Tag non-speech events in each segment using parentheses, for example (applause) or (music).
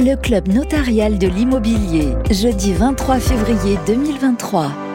le club notarial de l'immobilier, jeudi 23 février 2023.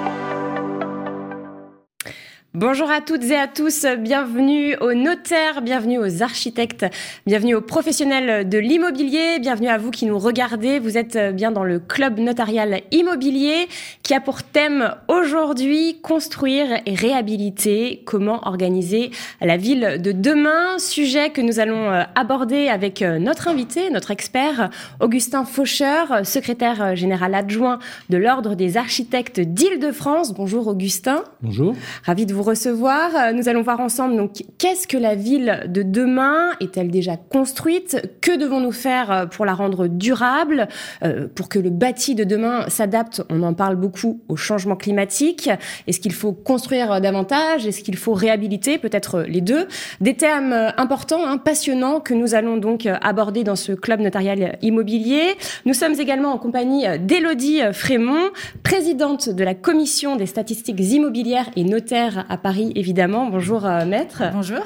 Bonjour à toutes et à tous, bienvenue aux notaires, bienvenue aux architectes, bienvenue aux professionnels de l'immobilier, bienvenue à vous qui nous regardez. Vous êtes bien dans le club notarial immobilier qui a pour thème aujourd'hui construire et réhabiliter, comment organiser la ville de demain, sujet que nous allons euh, aborder avec euh, notre invité, notre expert Augustin Faucheur, secrétaire général adjoint de l'Ordre des architectes d'Île-de-France. Bonjour Augustin. Bonjour. Ravi de vous recevoir. Euh, nous allons voir ensemble donc qu'est-ce que la ville de demain est-elle déjà construite? Que devons-nous faire euh, pour la rendre durable? Euh, Pour que le bâti de demain s'adapte, on en parle beaucoup au changement climatique. Est-ce qu'il faut construire davantage? Est-ce qu'il faut réhabiliter Peut-être les deux? Des thèmes importants, hein, passionnants que nous allons donc aborder dans ce club notarial immobilier. Nous sommes également en compagnie d'Élodie Frémont, présidente de la commission des statistiques immobilières et notaires à Paris, évidemment. Bonjour, euh, maître. Bonjour.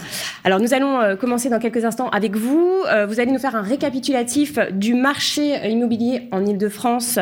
Alors, nous allons euh, commencer dans quelques instants avec vous. Euh, vous allez nous faire un récapitulatif du marché immobilier en Ile-de-France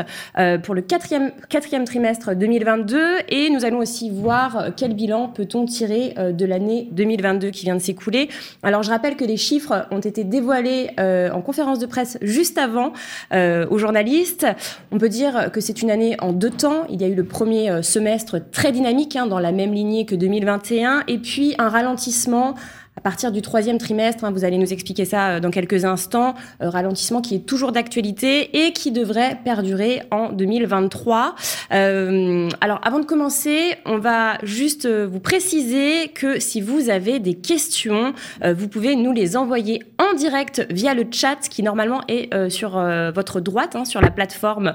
pour le quatrième, quatrième trimestre 2022 et nous allons aussi voir quel bilan peut-on tirer de l'année 2022 qui vient de s'écouler. Alors, je rappelle que les chiffres ont été dévoilés en conférence de presse juste avant aux journalistes. On peut dire que c'est une année en deux temps. Il y a eu le premier semestre très dynamique hein, dans la même lignée que 2020 2021, et puis un ralentissement à partir du troisième trimestre, hein, vous allez nous expliquer ça euh, dans quelques instants, euh, ralentissement qui est toujours d'actualité et qui devrait perdurer en 2023. Euh, alors avant de commencer, on va juste vous préciser que si vous avez des questions, vous pouvez nous les envoyer en direct via le chat qui normalement est sur votre droite, hein, sur la plateforme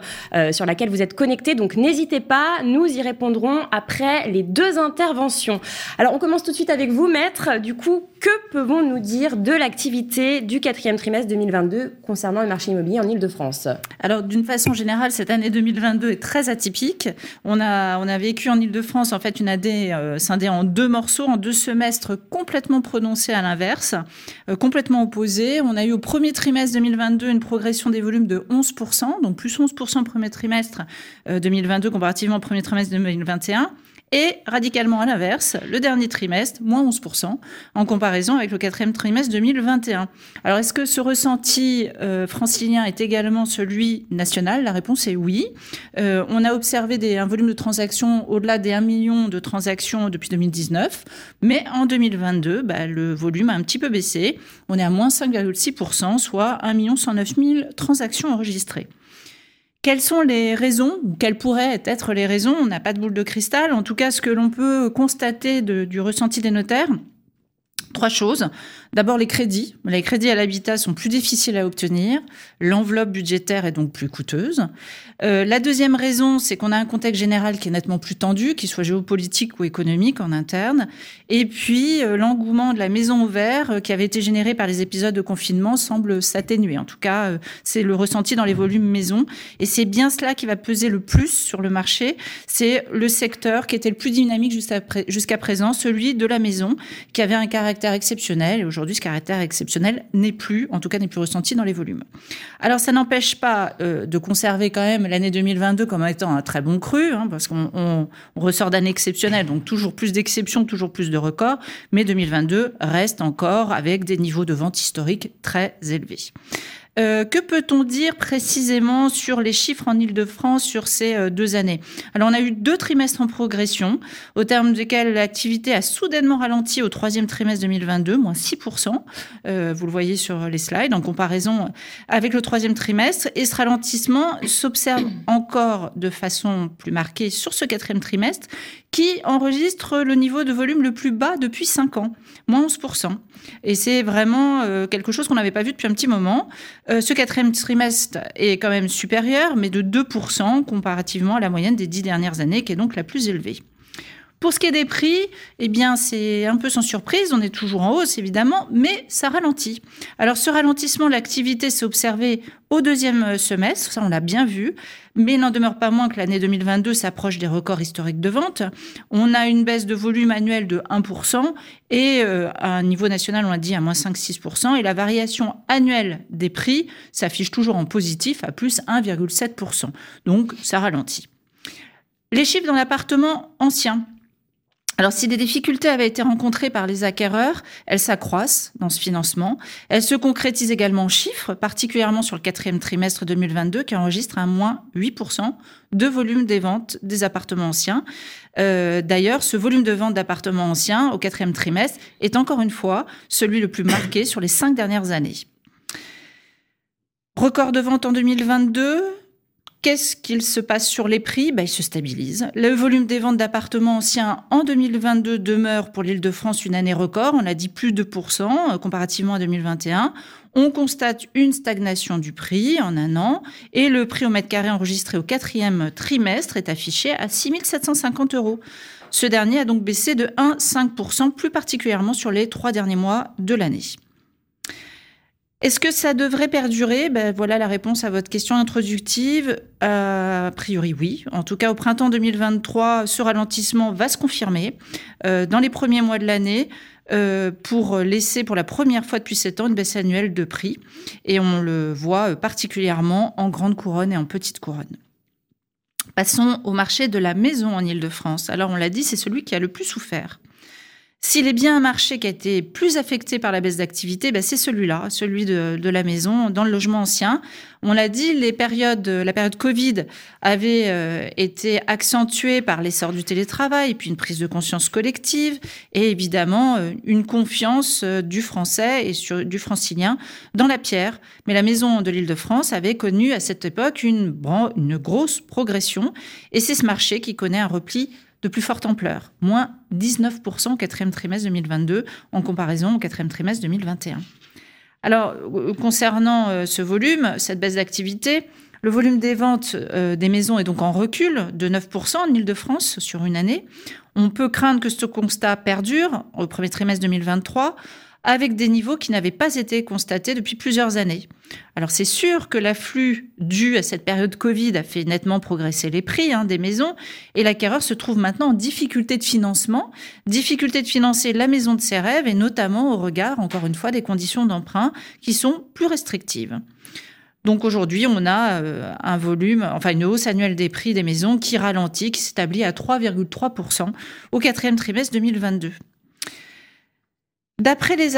sur laquelle vous êtes connecté. Donc n'hésitez pas, nous y répondrons après les deux interventions. Alors on commence tout de suite avec vous, maître. Du coup, que pouvons-nous dire de l'activité du quatrième trimestre 2022 concernant le marché immobilier en Ile-de-France? Alors, d'une façon générale, cette année 2022 est très atypique. On a, on a vécu en Ile-de-France, en fait, une année euh, scindée en deux morceaux, en deux semestres complètement prononcés à l'inverse, euh, complètement opposés. On a eu au premier trimestre 2022 une progression des volumes de 11%, donc plus 11% au premier trimestre 2022 euh, comparativement au premier trimestre 2021 et radicalement à l'inverse, le dernier trimestre, moins 11%, en comparaison avec le quatrième trimestre 2021. Alors, est-ce que ce ressenti euh, francilien est également celui national? La réponse est oui. Euh, on a observé un volume de transactions au-delà des 1 million de transactions depuis 2019, mais en 2022, bah, le volume a un petit peu baissé. On est à moins 5,6%, soit 1 109 000 transactions enregistrées. Quelles sont les raisons, ou quelles pourraient être les raisons On n'a pas de boule de cristal. En tout cas, ce que l'on peut constater du ressenti des notaires, Trois choses. D'abord, les crédits. Les crédits à l'habitat sont plus difficiles à obtenir. L'enveloppe budgétaire est donc plus coûteuse. Euh, la deuxième raison, c'est qu'on a un contexte général qui est nettement plus tendu, qu'il soit géopolitique ou économique en interne. Et puis, euh, l'engouement de la maison ouverte euh, qui avait été généré par les épisodes de confinement semble s'atténuer. En tout cas, c'est le ressenti dans les volumes maison. Et c'est bien cela qui va peser le plus sur le marché. C'est le secteur qui était le plus dynamique jusqu'à présent, celui de la maison, qui avait un caractère exceptionnel. Et aujourd'hui, ce caractère exceptionnel n'est plus, en tout cas, n'est plus ressenti dans les volumes. Alors, ça n'empêche pas euh, de conserver quand même l'année 2022 comme étant un très bon cru, hein, parce qu'on on, ressort d'années exceptionnelles, donc toujours plus d'exceptions, toujours plus de records. Mais 2022 reste encore avec des niveaux de vente historiques très élevés. Euh, que peut-on dire précisément sur les chiffres en Ile-de-France sur ces euh, deux années? Alors, on a eu deux trimestres en progression, au terme desquels l'activité a soudainement ralenti au troisième trimestre 2022, moins 6%. Euh, vous le voyez sur les slides, en comparaison avec le troisième trimestre. Et ce ralentissement s'observe encore de façon plus marquée sur ce quatrième trimestre, qui enregistre le niveau de volume le plus bas depuis 5 ans, moins 11%. Et c'est vraiment quelque chose qu'on n'avait pas vu depuis un petit moment. Euh, ce quatrième trimestre est quand même supérieur, mais de 2% comparativement à la moyenne des dix dernières années, qui est donc la plus élevée. Pour ce qui est des prix, eh bien, c'est un peu sans surprise. On est toujours en hausse, évidemment, mais ça ralentit. Alors, ce ralentissement de l'activité s'est observé au deuxième semestre. Ça, on l'a bien vu. Mais il n'en demeure pas moins que l'année 2022 s'approche des records historiques de vente. On a une baisse de volume annuel de 1% et euh, à un niveau national, on a dit à moins 5-6%. Et la variation annuelle des prix s'affiche toujours en positif à plus 1,7%. Donc, ça ralentit. Les chiffres dans l'appartement ancien. Alors, si des difficultés avaient été rencontrées par les acquéreurs, elles s'accroissent dans ce financement. Elles se concrétisent également en chiffres, particulièrement sur le quatrième trimestre 2022, qui enregistre un moins 8% de volume des ventes des appartements anciens. Euh, D'ailleurs, ce volume de vente d'appartements anciens au quatrième trimestre est encore une fois celui le plus marqué sur les cinq dernières années. Record de vente en 2022, Qu'est-ce qu'il se passe sur les prix? Ben, Il se stabilise. Le volume des ventes d'appartements anciens en 2022 demeure pour l'île de France une année record. On a dit plus de 2% euh, comparativement à 2021. On constate une stagnation du prix en un an et le prix au mètre carré enregistré au quatrième trimestre est affiché à 6 750 euros. Ce dernier a donc baissé de 1,5%, plus particulièrement sur les trois derniers mois de l'année. Est-ce que ça devrait perdurer? Ben, Voilà la réponse à votre question introductive. Euh, a priori, oui. En tout cas, au printemps 2023, ce ralentissement va se confirmer euh, dans les premiers mois de l'année euh, pour laisser pour la première fois depuis sept ans une baisse annuelle de prix. Et on le voit particulièrement en grande couronne et en petite couronne. Passons au marché de la maison en Ile-de-France. Alors, on l'a dit, c'est celui qui a le plus souffert. S'il est bien un marché qui a été plus affecté par la baisse d'activité, ben c'est celui-là, celui de, la maison, dans le logement ancien. On l'a dit, les périodes, la période Covid avait euh, été accentuée par l'essor du télétravail, puis une prise de conscience collective, et évidemment euh, une confiance euh, du français et du francilien dans la pierre. Mais la maison de l'Île-de-France avait connu à cette époque une, une grosse progression, et c'est ce marché qui connaît un repli de plus forte ampleur, moins 19% au quatrième trimestre 2022 en comparaison au quatrième trimestre 2021. Alors, euh, concernant euh, ce volume, cette baisse d'activité, le volume des ventes euh, des maisons est donc en recul de 9% en Ile-de-France sur une année. On peut craindre que ce constat perdure au premier trimestre 2023 avec des niveaux qui n'avaient pas été constatés depuis plusieurs années. Alors c'est sûr que l'afflux dû à cette période Covid a fait nettement progresser les prix hein, des maisons et l'acquéreur se trouve maintenant en difficulté de financement, difficulté de financer la maison de ses rêves et notamment au regard, encore une fois, des conditions d'emprunt qui sont plus restrictives. Donc aujourd'hui, on a euh, un volume, enfin une hausse annuelle des prix des maisons qui ralentit, qui s'établit à 3,3% au quatrième trimestre 2022. D'après les,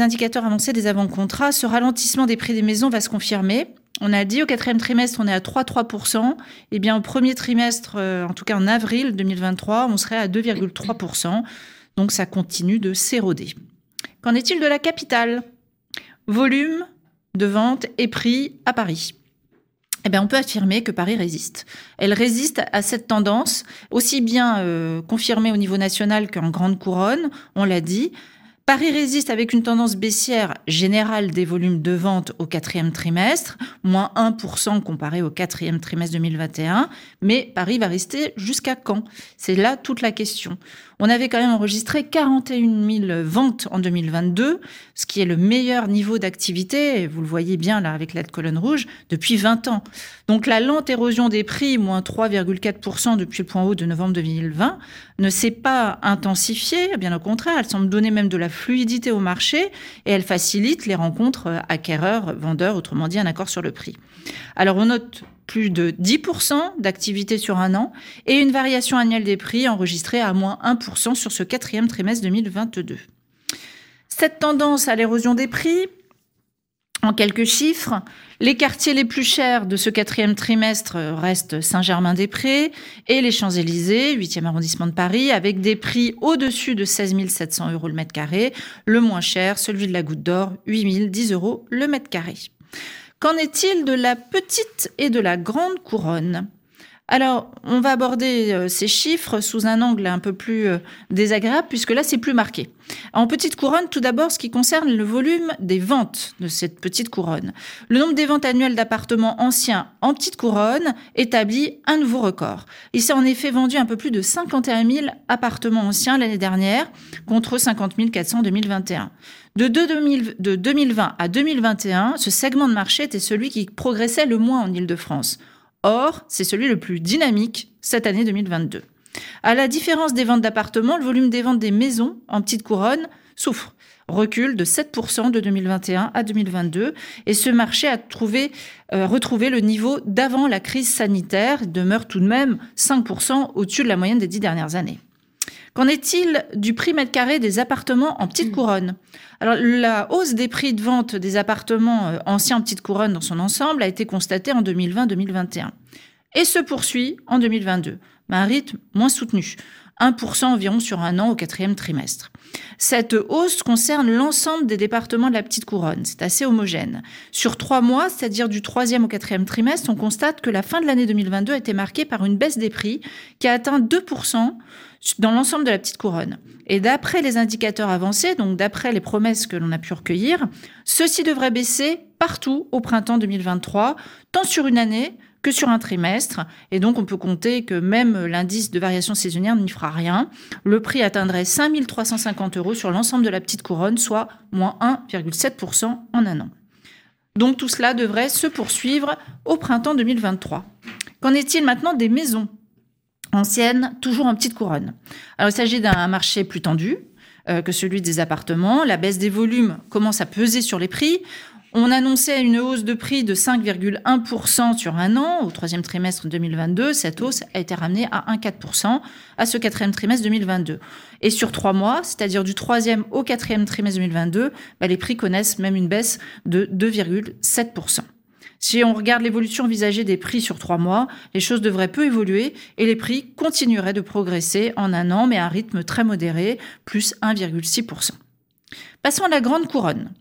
indicateurs avancés des avant-contrats, ce ralentissement des prix des maisons va se confirmer. On a dit au quatrième trimestre, on est à 3,3%. Eh bien, au premier trimestre, euh, en tout cas en avril 2023, on serait à 2,3%. Donc, ça continue de s'éroder. Qu'en est-il de la capitale? Volume de vente et prix à Paris. Eh bien, on peut affirmer que Paris résiste. Elle résiste à cette tendance, aussi bien euh, confirmée au niveau national qu'en grande couronne, on l'a dit. Paris résiste avec une tendance baissière générale des volumes de vente au quatrième trimestre, moins 1% comparé au quatrième trimestre 2021. Mais Paris va rester jusqu'à quand? C'est là toute la question. On avait quand même enregistré 41 000 ventes en 2022, ce qui est le meilleur niveau d'activité, vous le voyez bien là avec la colonne rouge, depuis 20 ans. Donc la lente érosion des prix, moins 3,4% depuis le point haut de novembre 2020, ne s'est pas intensifiée, bien au contraire, elle semble donner même de la fluidité au marché et elle facilite les rencontres acquéreurs-vendeurs, autrement dit un accord sur le prix. Alors on note plus de 10% d'activité sur un an et une variation annuelle des prix enregistrée à moins 1% sur ce quatrième trimestre 2022. Cette tendance à l'érosion des prix, en quelques chiffres, les quartiers les plus chers de ce quatrième trimestre restent Saint-Germain-des-Prés et les Champs-Élysées, 8e arrondissement de Paris, avec des prix au-dessus de 16 700 euros le mètre carré. Le moins cher, celui de la Goutte d'Or, 8 010 euros le mètre carré. Qu'en est-il de la petite et de la grande couronne? Alors, on va aborder euh, ces chiffres sous un angle un peu plus euh, désagréable, puisque là, c'est plus marqué. En petite couronne, tout d'abord, ce qui concerne le volume des ventes de cette petite couronne. Le nombre des ventes annuelles d'appartements anciens en petite couronne établit un nouveau record. Il s'est en effet vendu un peu plus de 51 000 appartements anciens l'année dernière, contre 50 400 en 2021. De, de 2020 à 2021, ce segment de marché était celui qui progressait le moins en Ile-de-France. Or, c'est celui le plus dynamique cette année 2022. À la différence des ventes d'appartements, le volume des ventes des maisons en petite couronne souffre. Recule de 7% de 2021 à 2022 et ce marché a trouvé, euh, retrouvé le niveau d'avant la crise sanitaire, demeure tout de même 5% au-dessus de la moyenne des dix dernières années. Qu'en est-il du prix mètre carré des appartements en petite couronne? Alors, la hausse des prix de vente des appartements euh, anciens en petite couronne dans son ensemble a été constatée en 2020-2021 et se poursuit en 2022, mais à un rythme moins soutenu. 1% environ sur un an au quatrième trimestre. Cette hausse concerne l'ensemble des départements de la petite couronne. C'est assez homogène. Sur trois mois, c'est-à-dire du troisième au quatrième trimestre, on constate que la fin de l'année 2022 a été marquée par une baisse des prix qui a atteint 2% dans l'ensemble de la petite couronne. Et d'après les indicateurs avancés, donc d'après les promesses que l'on a pu recueillir, ceci devrait baisser partout au printemps 2023, tant sur une année que sur un trimestre. Et donc, on peut compter que même l'indice de variation saisonnière n'y fera rien. Le prix atteindrait 5350 euros sur l'ensemble de la petite couronne, soit moins 1,7% en un an. Donc, tout cela devrait se poursuivre au printemps 2023. Qu'en est-il maintenant des maisons anciennes, toujours en petite couronne? Alors, il s'agit d'un marché plus tendu, euh, que celui des appartements. La baisse des volumes commence à peser sur les prix. On annonçait une hausse de prix de 5,1% sur un an au troisième trimestre 2022. Cette hausse a été ramenée à 1,4% à ce quatrième trimestre 2022. Et sur trois mois, c'est-à-dire du troisième au quatrième trimestre 2022, bah, les prix connaissent même une baisse de 2,7%. Si on regarde l'évolution envisagée des prix sur trois mois, les choses devraient peu évoluer et les prix continueraient de progresser en un an, mais à un rythme très modéré, plus 1,6%. Passons à la grande couronne.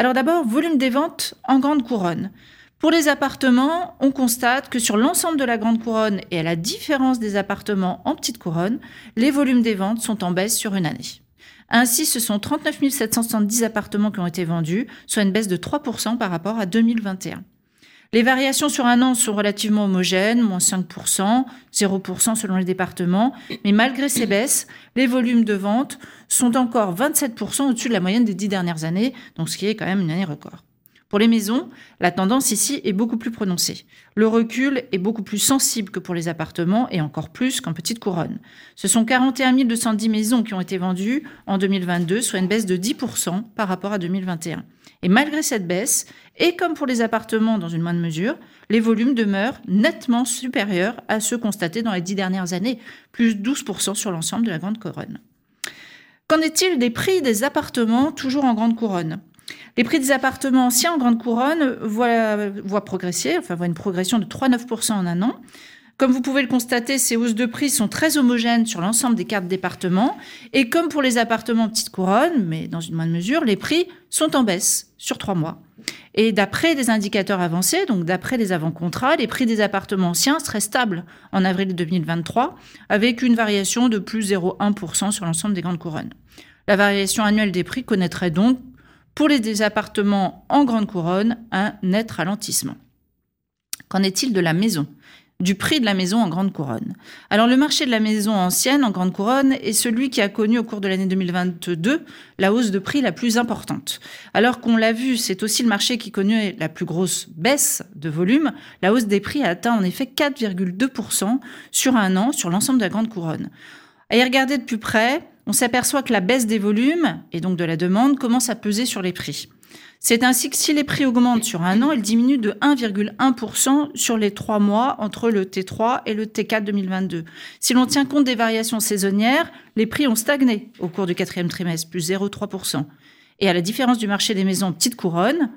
Alors d'abord, volume des ventes en grande couronne. Pour les appartements, on constate que sur l'ensemble de la grande couronne et à la différence des appartements en petite couronne, les volumes des ventes sont en baisse sur une année. Ainsi, ce sont 39 770 appartements qui ont été vendus, soit une baisse de 3% par rapport à 2021. Les variations sur un an sont relativement homogènes, moins 5%, 0% selon les départements, mais malgré ces baisses, les volumes de vente sont encore 27% au-dessus de la moyenne des dix dernières années, donc ce qui est quand même une année record. Pour les maisons, la tendance ici est beaucoup plus prononcée. Le recul est beaucoup plus sensible que pour les appartements et encore plus qu'en petite couronne. Ce sont 41 210 maisons qui ont été vendues en 2022, soit une baisse de 10% par rapport à 2021. Et malgré cette baisse, et comme pour les appartements dans une moindre mesure, les volumes demeurent nettement supérieurs à ceux constatés dans les dix dernières années, plus 12% sur l'ensemble de la Grande Couronne. Qu'en est-il des prix des appartements toujours en Grande Couronne? Les prix des appartements anciens en Grande Couronne voient, progresser, enfin voient une progression de 3,9% en un an. Comme vous pouvez le constater, ces hausses de prix sont très homogènes sur l'ensemble des cartes départements. Et comme pour les appartements petite couronne, mais dans une moindre mesure, les prix sont en baisse sur trois mois. Et d'après des indicateurs avancés, donc d'après les avant-contrats, les prix des appartements anciens seraient stables en avril 2023, avec une variation de plus 0,1% sur l'ensemble des grandes couronnes. La variation annuelle des prix connaîtrait donc, pour les appartements en grande couronne, un net ralentissement. Qu'en est-il de la maison? Du prix de la maison en grande couronne. Alors le marché de la maison ancienne en grande couronne est celui qui a connu au cours de l'année 2022 la hausse de prix la plus importante. Alors qu'on l'a vu, c'est aussi le marché qui connu la plus grosse baisse de volume. La hausse des prix a atteint en effet 4,2% sur un an sur l'ensemble de la grande couronne. À y regarder de plus près, on s'aperçoit que la baisse des volumes et donc de la demande commence à peser sur les prix. C'est ainsi que si les prix augmentent sur un an, ils diminuent de 1,1% sur les trois mois entre le T3 et le T4 2022. Si l'on tient compte des variations saisonnières, les prix ont stagné au cours du quatrième trimestre, plus 0,3%. Et à la différence du marché des maisons petites couronnes,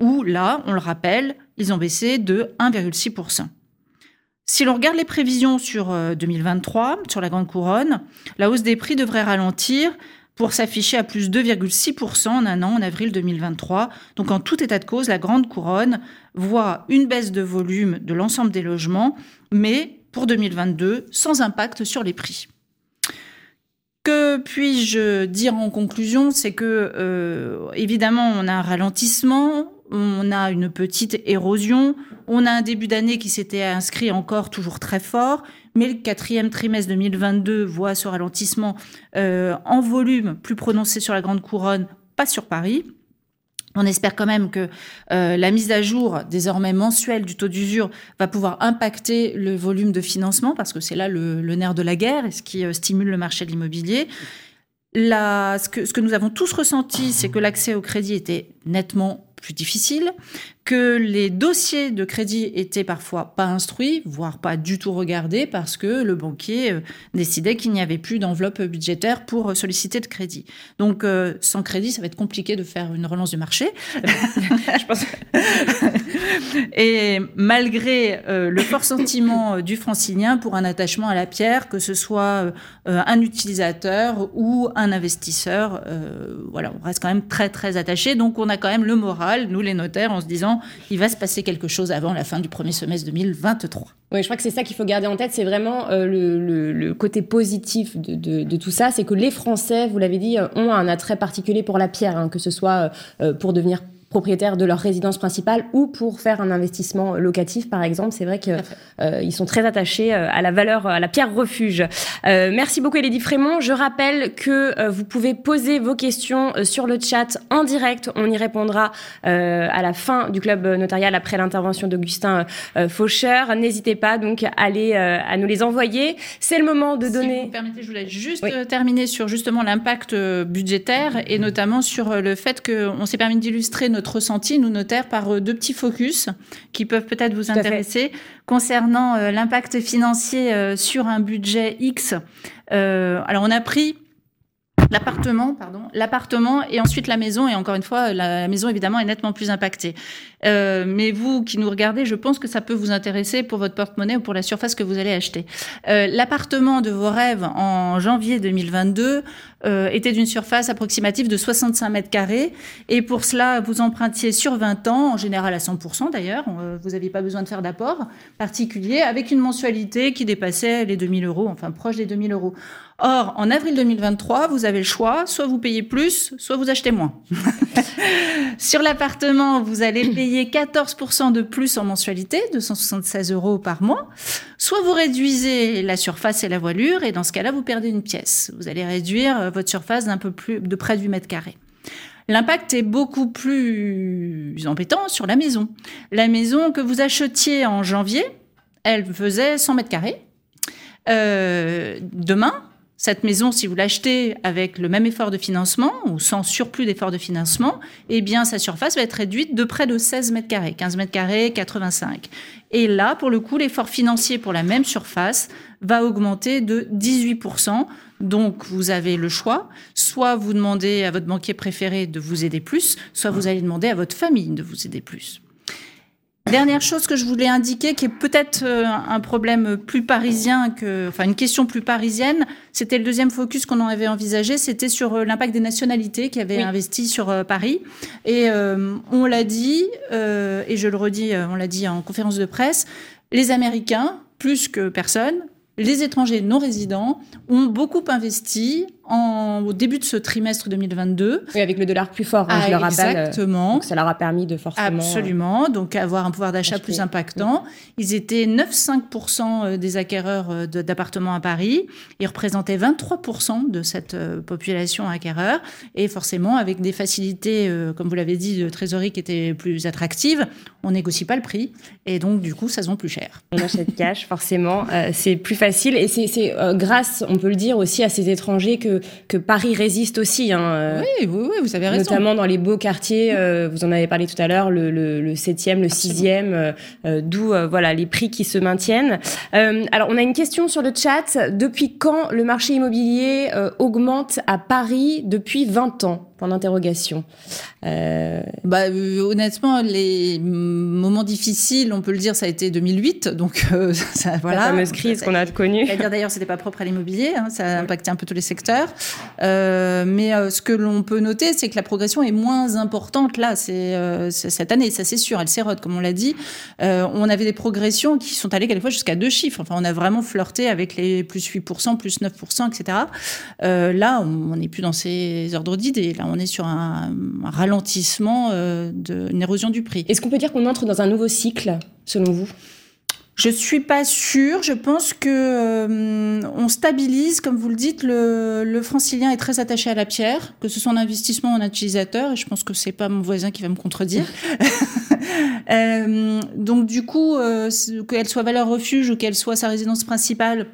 où là, on le rappelle, ils ont baissé de 1,6%. Si l'on regarde les prévisions sur 2023, euh, sur la Grande Couronne, la hausse des prix devrait ralentir pour s'afficher à plus 2,6% en un an en avril 2023. Donc en tout état de cause, la Grande Couronne voit une baisse de volume de l'ensemble des logements, mais pour 2022 sans impact sur les prix. Que puis-je dire en conclusion? C'est que, euh, évidemment, on a un ralentissement, on a une petite érosion, on a un début d'année qui s'était inscrit encore toujours très fort, mais le quatrième trimestre 2022 voit ce ralentissement euh, en volume plus prononcé sur la Grande Couronne, pas sur Paris. On espère quand même que euh, la mise à jour désormais mensuelle du taux d'usure va pouvoir impacter le volume de financement parce que c'est là le, nerf de la guerre et ce qui euh, stimule le marché de l'immobilier. ce, que, ce que nous avons tous ressenti, c'est que l'accès au crédit était nettement plus difficile, que les dossiers de crédit étaient parfois pas instruits, voire pas du tout regardés, parce que le banquier euh, décidait qu'il n'y avait plus d'enveloppe budgétaire pour solliciter de crédit. Donc, euh, sans crédit, ça va être compliqué de faire une relance du marché. (laughs) Je pense. Et malgré euh, le fort sentiment du francilien pour un attachement à la pierre, que ce soit un utilisateur ou un investisseur, voilà, on reste quand même très très attaché. Donc, on a quand même le moral, nous les notaires, en se disant il va se passer quelque chose avant la fin du premier semestre 2023. Oui, je crois que c'est ça qu'il faut garder en tête, c'est vraiment euh, le, côté positif de, tout ça, c'est que les Français, vous l'avez dit, euh, ont un attrait particulier pour la pierre, hein, que ce soit euh, pour devenir propriétaires de leur résidence principale ou pour faire un investissement locatif, par exemple. C'est vrai qu'ils euh, sont très attachés euh, à la valeur, à la pierre refuge. Euh, merci beaucoup, Elodie Frémont. Je rappelle que euh, vous pouvez poser vos questions sur le chat en direct. On y répondra à la fin du club notarial après l'intervention d'Augustin Faucheur. N'hésitez pas donc à, aller, à nous les envoyer. C'est le moment de donner. Si vous permettez, je voulais juste terminer sur justement l'impact budgétaire et notamment sur le fait qu'on s'est permis d'illustrer notre notre ressenti, nous notaires, par euh, deux petits focus qui peuvent peut-être vous intéresser concernant euh, l'impact financier euh, sur un budget X. alors on a pris L'appartement, pardon, l'appartement et ensuite la maison. Et encore une fois, la, maison évidemment est nettement plus impactée. Euh, mais vous qui nous regardez, je pense que ça peut vous intéresser pour votre porte-monnaie ou pour la surface que vous allez acheter. Euh, l'appartement de vos rêves en janvier 2022 euh, était d'une surface approximative de 65 mètres carrés. Et pour cela, vous empruntiez sur 20 ans, en général à 100% d'ailleurs. Vous n'aviez pas besoin de faire d'apport particulier, avec une mensualité qui dépassait les 2000 euros, enfin proche des 2000 euros. Or, en avril 2023, vous avez le choix, soit vous payez plus, soit vous achetez moins. (laughs) Sur l'appartement, vous allez payer 14% de plus en mensualité, 276 euros par mois, soit vous réduisez la surface et la voilure, et dans ce cas-là, vous perdez une pièce. Vous allez réduire euh, votre surface d'un peu plus, de près du mètre carré. L'impact est beaucoup plus embêtant sur la maison. La maison que vous achetiez en janvier, elle faisait 100 mètres carrés. Euh, demain, cette maison, si vous l'achetez avec le même effort de financement ou sans surplus d'effort de financement, eh bien, sa surface va être réduite de près de 16 mètres carrés, 15 mètres carrés, 85. Et là, pour le coup, l'effort financier pour la même surface va augmenter de 18%. Donc, vous avez le choix. Soit vous demandez à votre banquier préféré de vous aider plus, soit vous allez demander à votre famille de vous aider plus. Dernière chose que je voulais indiquer, qui est peut-être euh, un problème plus parisien que, enfin une question plus parisienne, c'était le deuxième focus qu'on avait envisagé, c'était sur euh, l'impact des nationalités qui avaient investi sur euh, Paris. Et on l'a dit, et je le redis, on l'a dit en conférence de presse, les Américains, plus que personne, les étrangers non résidents ont beaucoup investi au début de ce trimestre 2022. Oui, avec le dollar plus fort, hein, je le rappelle. Exactement. Donc ça leur a permis de forcément... Absolument, donc avoir un pouvoir d'achat plus impactant. Ils étaient 9-5% euh, des acquéreurs euh, d'appartements à Paris. Ils représentaient 23% de cette euh, population acquéreur. Et forcément, avec des facilités, comme vous l'avez dit, de trésorerie qui étaient plus attractives, on négocie pas le prix. Et donc, du coup, ça se vend plus cher. On achète cash, forcément. c'est plus facile. Et c'est grâce, on peut le dire, aussi à ces étrangers que que, Paris résiste aussi. Hein, euh, oui, oui, oui, vous avez raison. Notamment dans les beaux quartiers, euh, vous en avez parlé tout à l'heure, le, le, 7e, le 6e, euh, d'où voilà, les prix qui se maintiennent. alors, on a une question sur le chat. Depuis quand le marché immobilier augmente à Paris depuis 20 ans? Point d'interrogation. Euh... Bah, honnêtement, les moments difficiles, on peut le dire, ça a été 2008. Donc, (laughs) ça, voilà. La fameuse crise qu'on a connue. C'est-à-dire, d'ailleurs, c'était pas propre à l'immobilier. Hein, ça a impacté un peu tous les secteurs. Mais ce que l'on peut noter, c'est que la progression est moins importante là, c'est cette année, ça c'est sûr, elle s'érode, comme on l'a dit. on avait des progressions qui sont allées quelquefois jusqu'à deux chiffres. Enfin, on a vraiment flirté avec les plus 8%, plus 9%, etc. là, on n'est plus dans ces ordres d'idées. Là, on est sur un, un ralentissement, d'une érosion du prix. Est-ce qu'on peut dire qu'on entre dans un nouveau cycle, selon vous? Je suis pas sûre. Je pense que euh, on stabilise, comme vous le dites. Le, le, francilien est très attaché à la pierre, que ce soit en investissement ou en utilisateur. Et je pense que c'est pas mon voisin qui va me contredire. (laughs) euh, donc du coup, euh, qu'elle soit valeur refuge ou qu'elle soit sa résidence principale,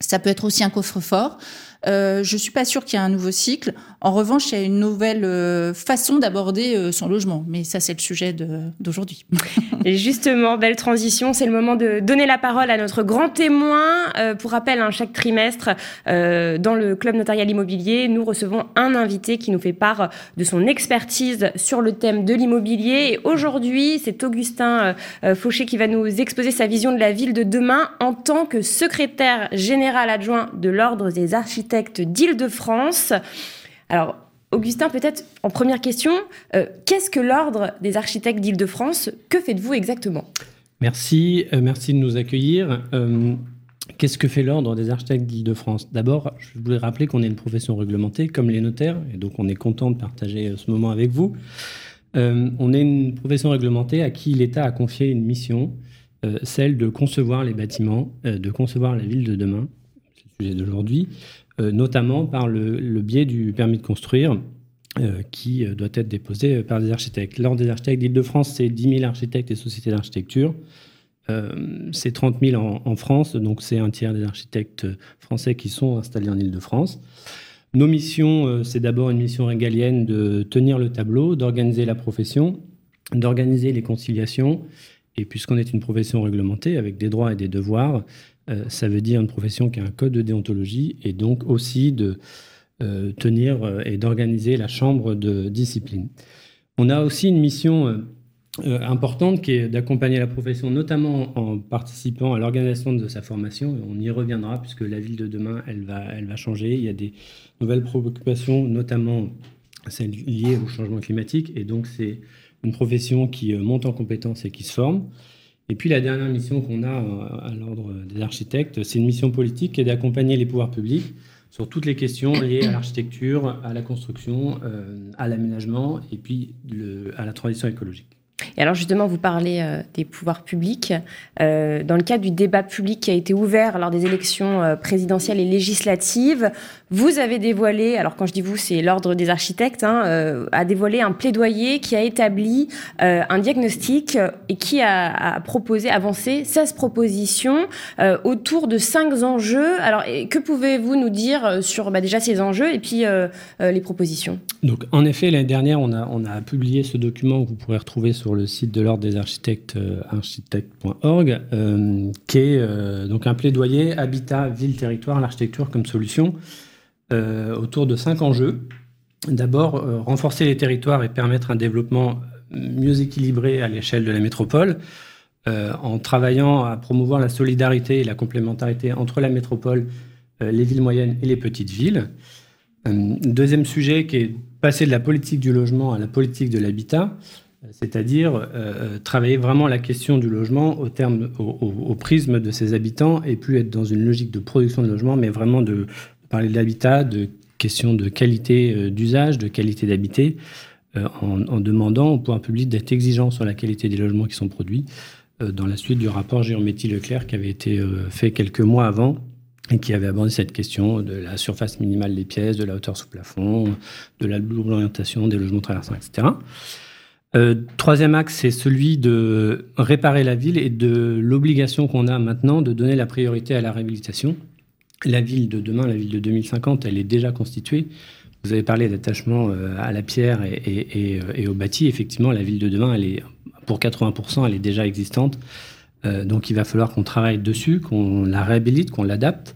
ça peut être aussi un coffre-fort. Euh, je suis pas sûre qu'il y ait un nouveau cycle. En revanche, il y a une nouvelle euh, façon d'aborder euh, son logement. Mais ça, c'est le sujet d'aujourd'hui. (laughs) Justement, belle transition. C'est le moment de donner la parole à notre grand témoin. Euh, pour rappel, hein, chaque trimestre, dans le Club notarial immobilier, nous recevons un invité qui nous fait part de son expertise sur le thème de l'immobilier. Et aujourd'hui, c'est Augustin Fauché qui va nous exposer sa vision de la ville de demain en tant que secrétaire général adjoint de l'Ordre des architectes d'Île-de-France. Alors, Augustin, peut-être en première question, euh, qu'est-ce que l'Ordre des architectes d'Île-de-France? Que faites-vous exactement? Merci, euh, merci de nous accueillir. Euh, qu'est-ce que fait l'Ordre des architectes d'Île-de-France? D'abord, je voulais rappeler qu'on est une profession réglementée, comme les notaires, et donc on est content de partager ce moment avec vous. on est une profession réglementée à qui l'État a confié une mission, celle de concevoir les bâtiments, de concevoir la ville de demain, c'est le sujet d'aujourd'hui, notamment par le, biais du permis de construire. Euh, qui euh, doit être déposé par des architectes. L'Ordre des architectes d'Île-de-France, c'est 10 000 architectes et sociétés d'architecture. c'est 30 000 en, France, donc c'est un tiers des architectes français qui sont installés en Île-de-France. Nos missions, c'est d'abord une mission régalienne de tenir le tableau, d'organiser la profession, d'organiser les conciliations. Et puisqu'on est une profession réglementée avec des droits et des devoirs, euh, ça veut dire une profession qui a un code de déontologie et donc aussi de euh, tenir euh, et d'organiser la chambre de discipline. On a aussi une mission importante qui est d'accompagner la profession, notamment en participant à l'organisation de sa formation. On y reviendra puisque la ville de demain, elle va, elle va changer. Il y a des nouvelles préoccupations, notamment celles liées au changement climatique. Et donc, c'est une profession qui monte en compétences et qui se forme. Et puis la dernière mission qu'on a euh, à l'ordre des architectes, c'est une mission politique qui est d'accompagner les pouvoirs publics sur toutes les questions liées à l'architecture, à la construction, euh, à l'aménagement et puis à la transition écologique. Et alors justement, vous parlez euh, des pouvoirs publics. Dans le cadre du débat public qui a été ouvert lors des élections présidentielles et législatives, vous avez dévoilé, alors quand je dis vous, c'est l'ordre des architectes, hein, a dévoilé un plaidoyer qui a établi un diagnostic et qui a, proposé, avancé 16 propositions autour de cinq enjeux. Alors que pouvez-vous nous dire sur bah, déjà ces enjeux et puis les propositions? Donc en effet, l'année dernière, on a, on a publié ce document que vous pourrez retrouver sur le site de l'Ordre des architectes, euh, architecte.org, euh, qui est euh, donc un plaidoyer habitat, ville, territoire, l'architecture comme solution autour de cinq enjeux. D'abord, renforcer les territoires et permettre un développement mieux équilibré à l'échelle de la métropole, en travaillant à promouvoir la solidarité et la complémentarité entre la métropole, les villes moyennes et les petites villes. deuxième sujet qui est passer de la politique du logement à la politique de l'habitat, c'est-à-dire euh, euh, travailler vraiment la question du logement au, au, prisme de ses habitants et plus être dans une logique de production de logement, mais vraiment de, parler de l'habitat, de questions de qualité euh, d'usage, de qualité d'habiter, en, demandant au pouvoir public d'être exigeant sur la qualité des logements qui sont produits, dans la suite du rapport Géométrie-Leclerc qui avait été fait quelques mois avant et qui avait abordé cette question de la surface minimale des pièces, de la hauteur sous plafond, de la double orientation des logements traversants, etc. Euh, troisième axe, c'est celui de réparer la ville et de l'obligation qu'on a maintenant de donner la priorité à la réhabilitation. La ville de demain, la ville de 2050, elle est déjà constituée. Vous avez parlé d'attachement euh, à la pierre et, euh, et, au bâti. Effectivement, la ville de demain, elle est, pour 80%, elle est déjà existante. donc il va falloir qu'on travaille dessus, qu'on la réhabilite, qu'on l'adapte.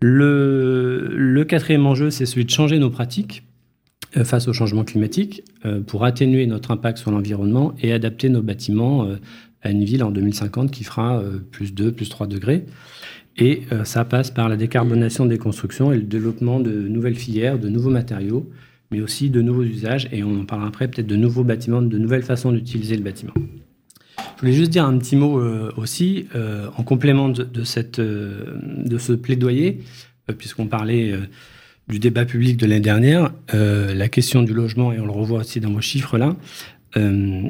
Le, quatrième enjeu, c'est celui de changer nos pratiques euh, face au changement climatique euh, pour atténuer notre impact sur l'environnement et adapter nos bâtiments euh, à une ville en 2050 qui fera plus 2, plus 3 degrés. Et ça passe par la décarbonation des constructions et le développement de nouvelles filières, de nouveaux matériaux, mais aussi de nouveaux usages. Et on en parlera après, peut-être de nouveaux bâtiments, de nouvelles façons d'utiliser le bâtiment. Je voulais juste dire un petit mot aussi, en complément de, de ce plaidoyer, puisqu'on parlait du débat public de l'année dernière, euh, la question du logement, et on le revoit aussi dans vos chiffres là, euh,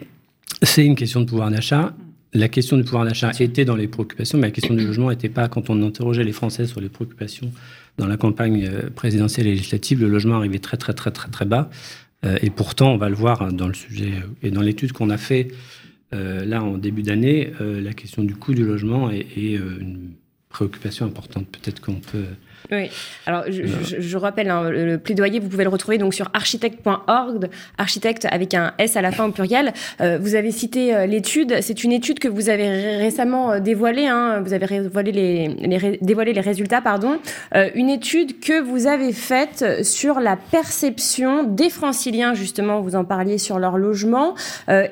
c'est une question de pouvoir d'achat. La question du pouvoir d'achat était dans les préoccupations, mais la question du logement n'était pas, quand on interrogeait les Français sur les préoccupations dans la campagne euh, présidentielle et législative, le logement arrivait très très très très très bas. et pourtant, on va le voir dans le sujet et dans l'étude qu'on a fait là en début d'année, la question du coût du logement est une préoccupation importante. Peut-être qu'on peut oui. Alors, je, rappelle, hein, le plaidoyer, vous pouvez le retrouver donc sur architecte.org, architecte avec un S à la fin au pluriel. Euh, vous avez cité euh, l'étude. C'est une étude que vous avez récemment euh, dévoilée. Hein, vous avez dévoilé les, les, dévoilé les résultats, pardon. une étude que vous avez faite sur la perception des franciliens, justement, vous en parliez sur leur logement.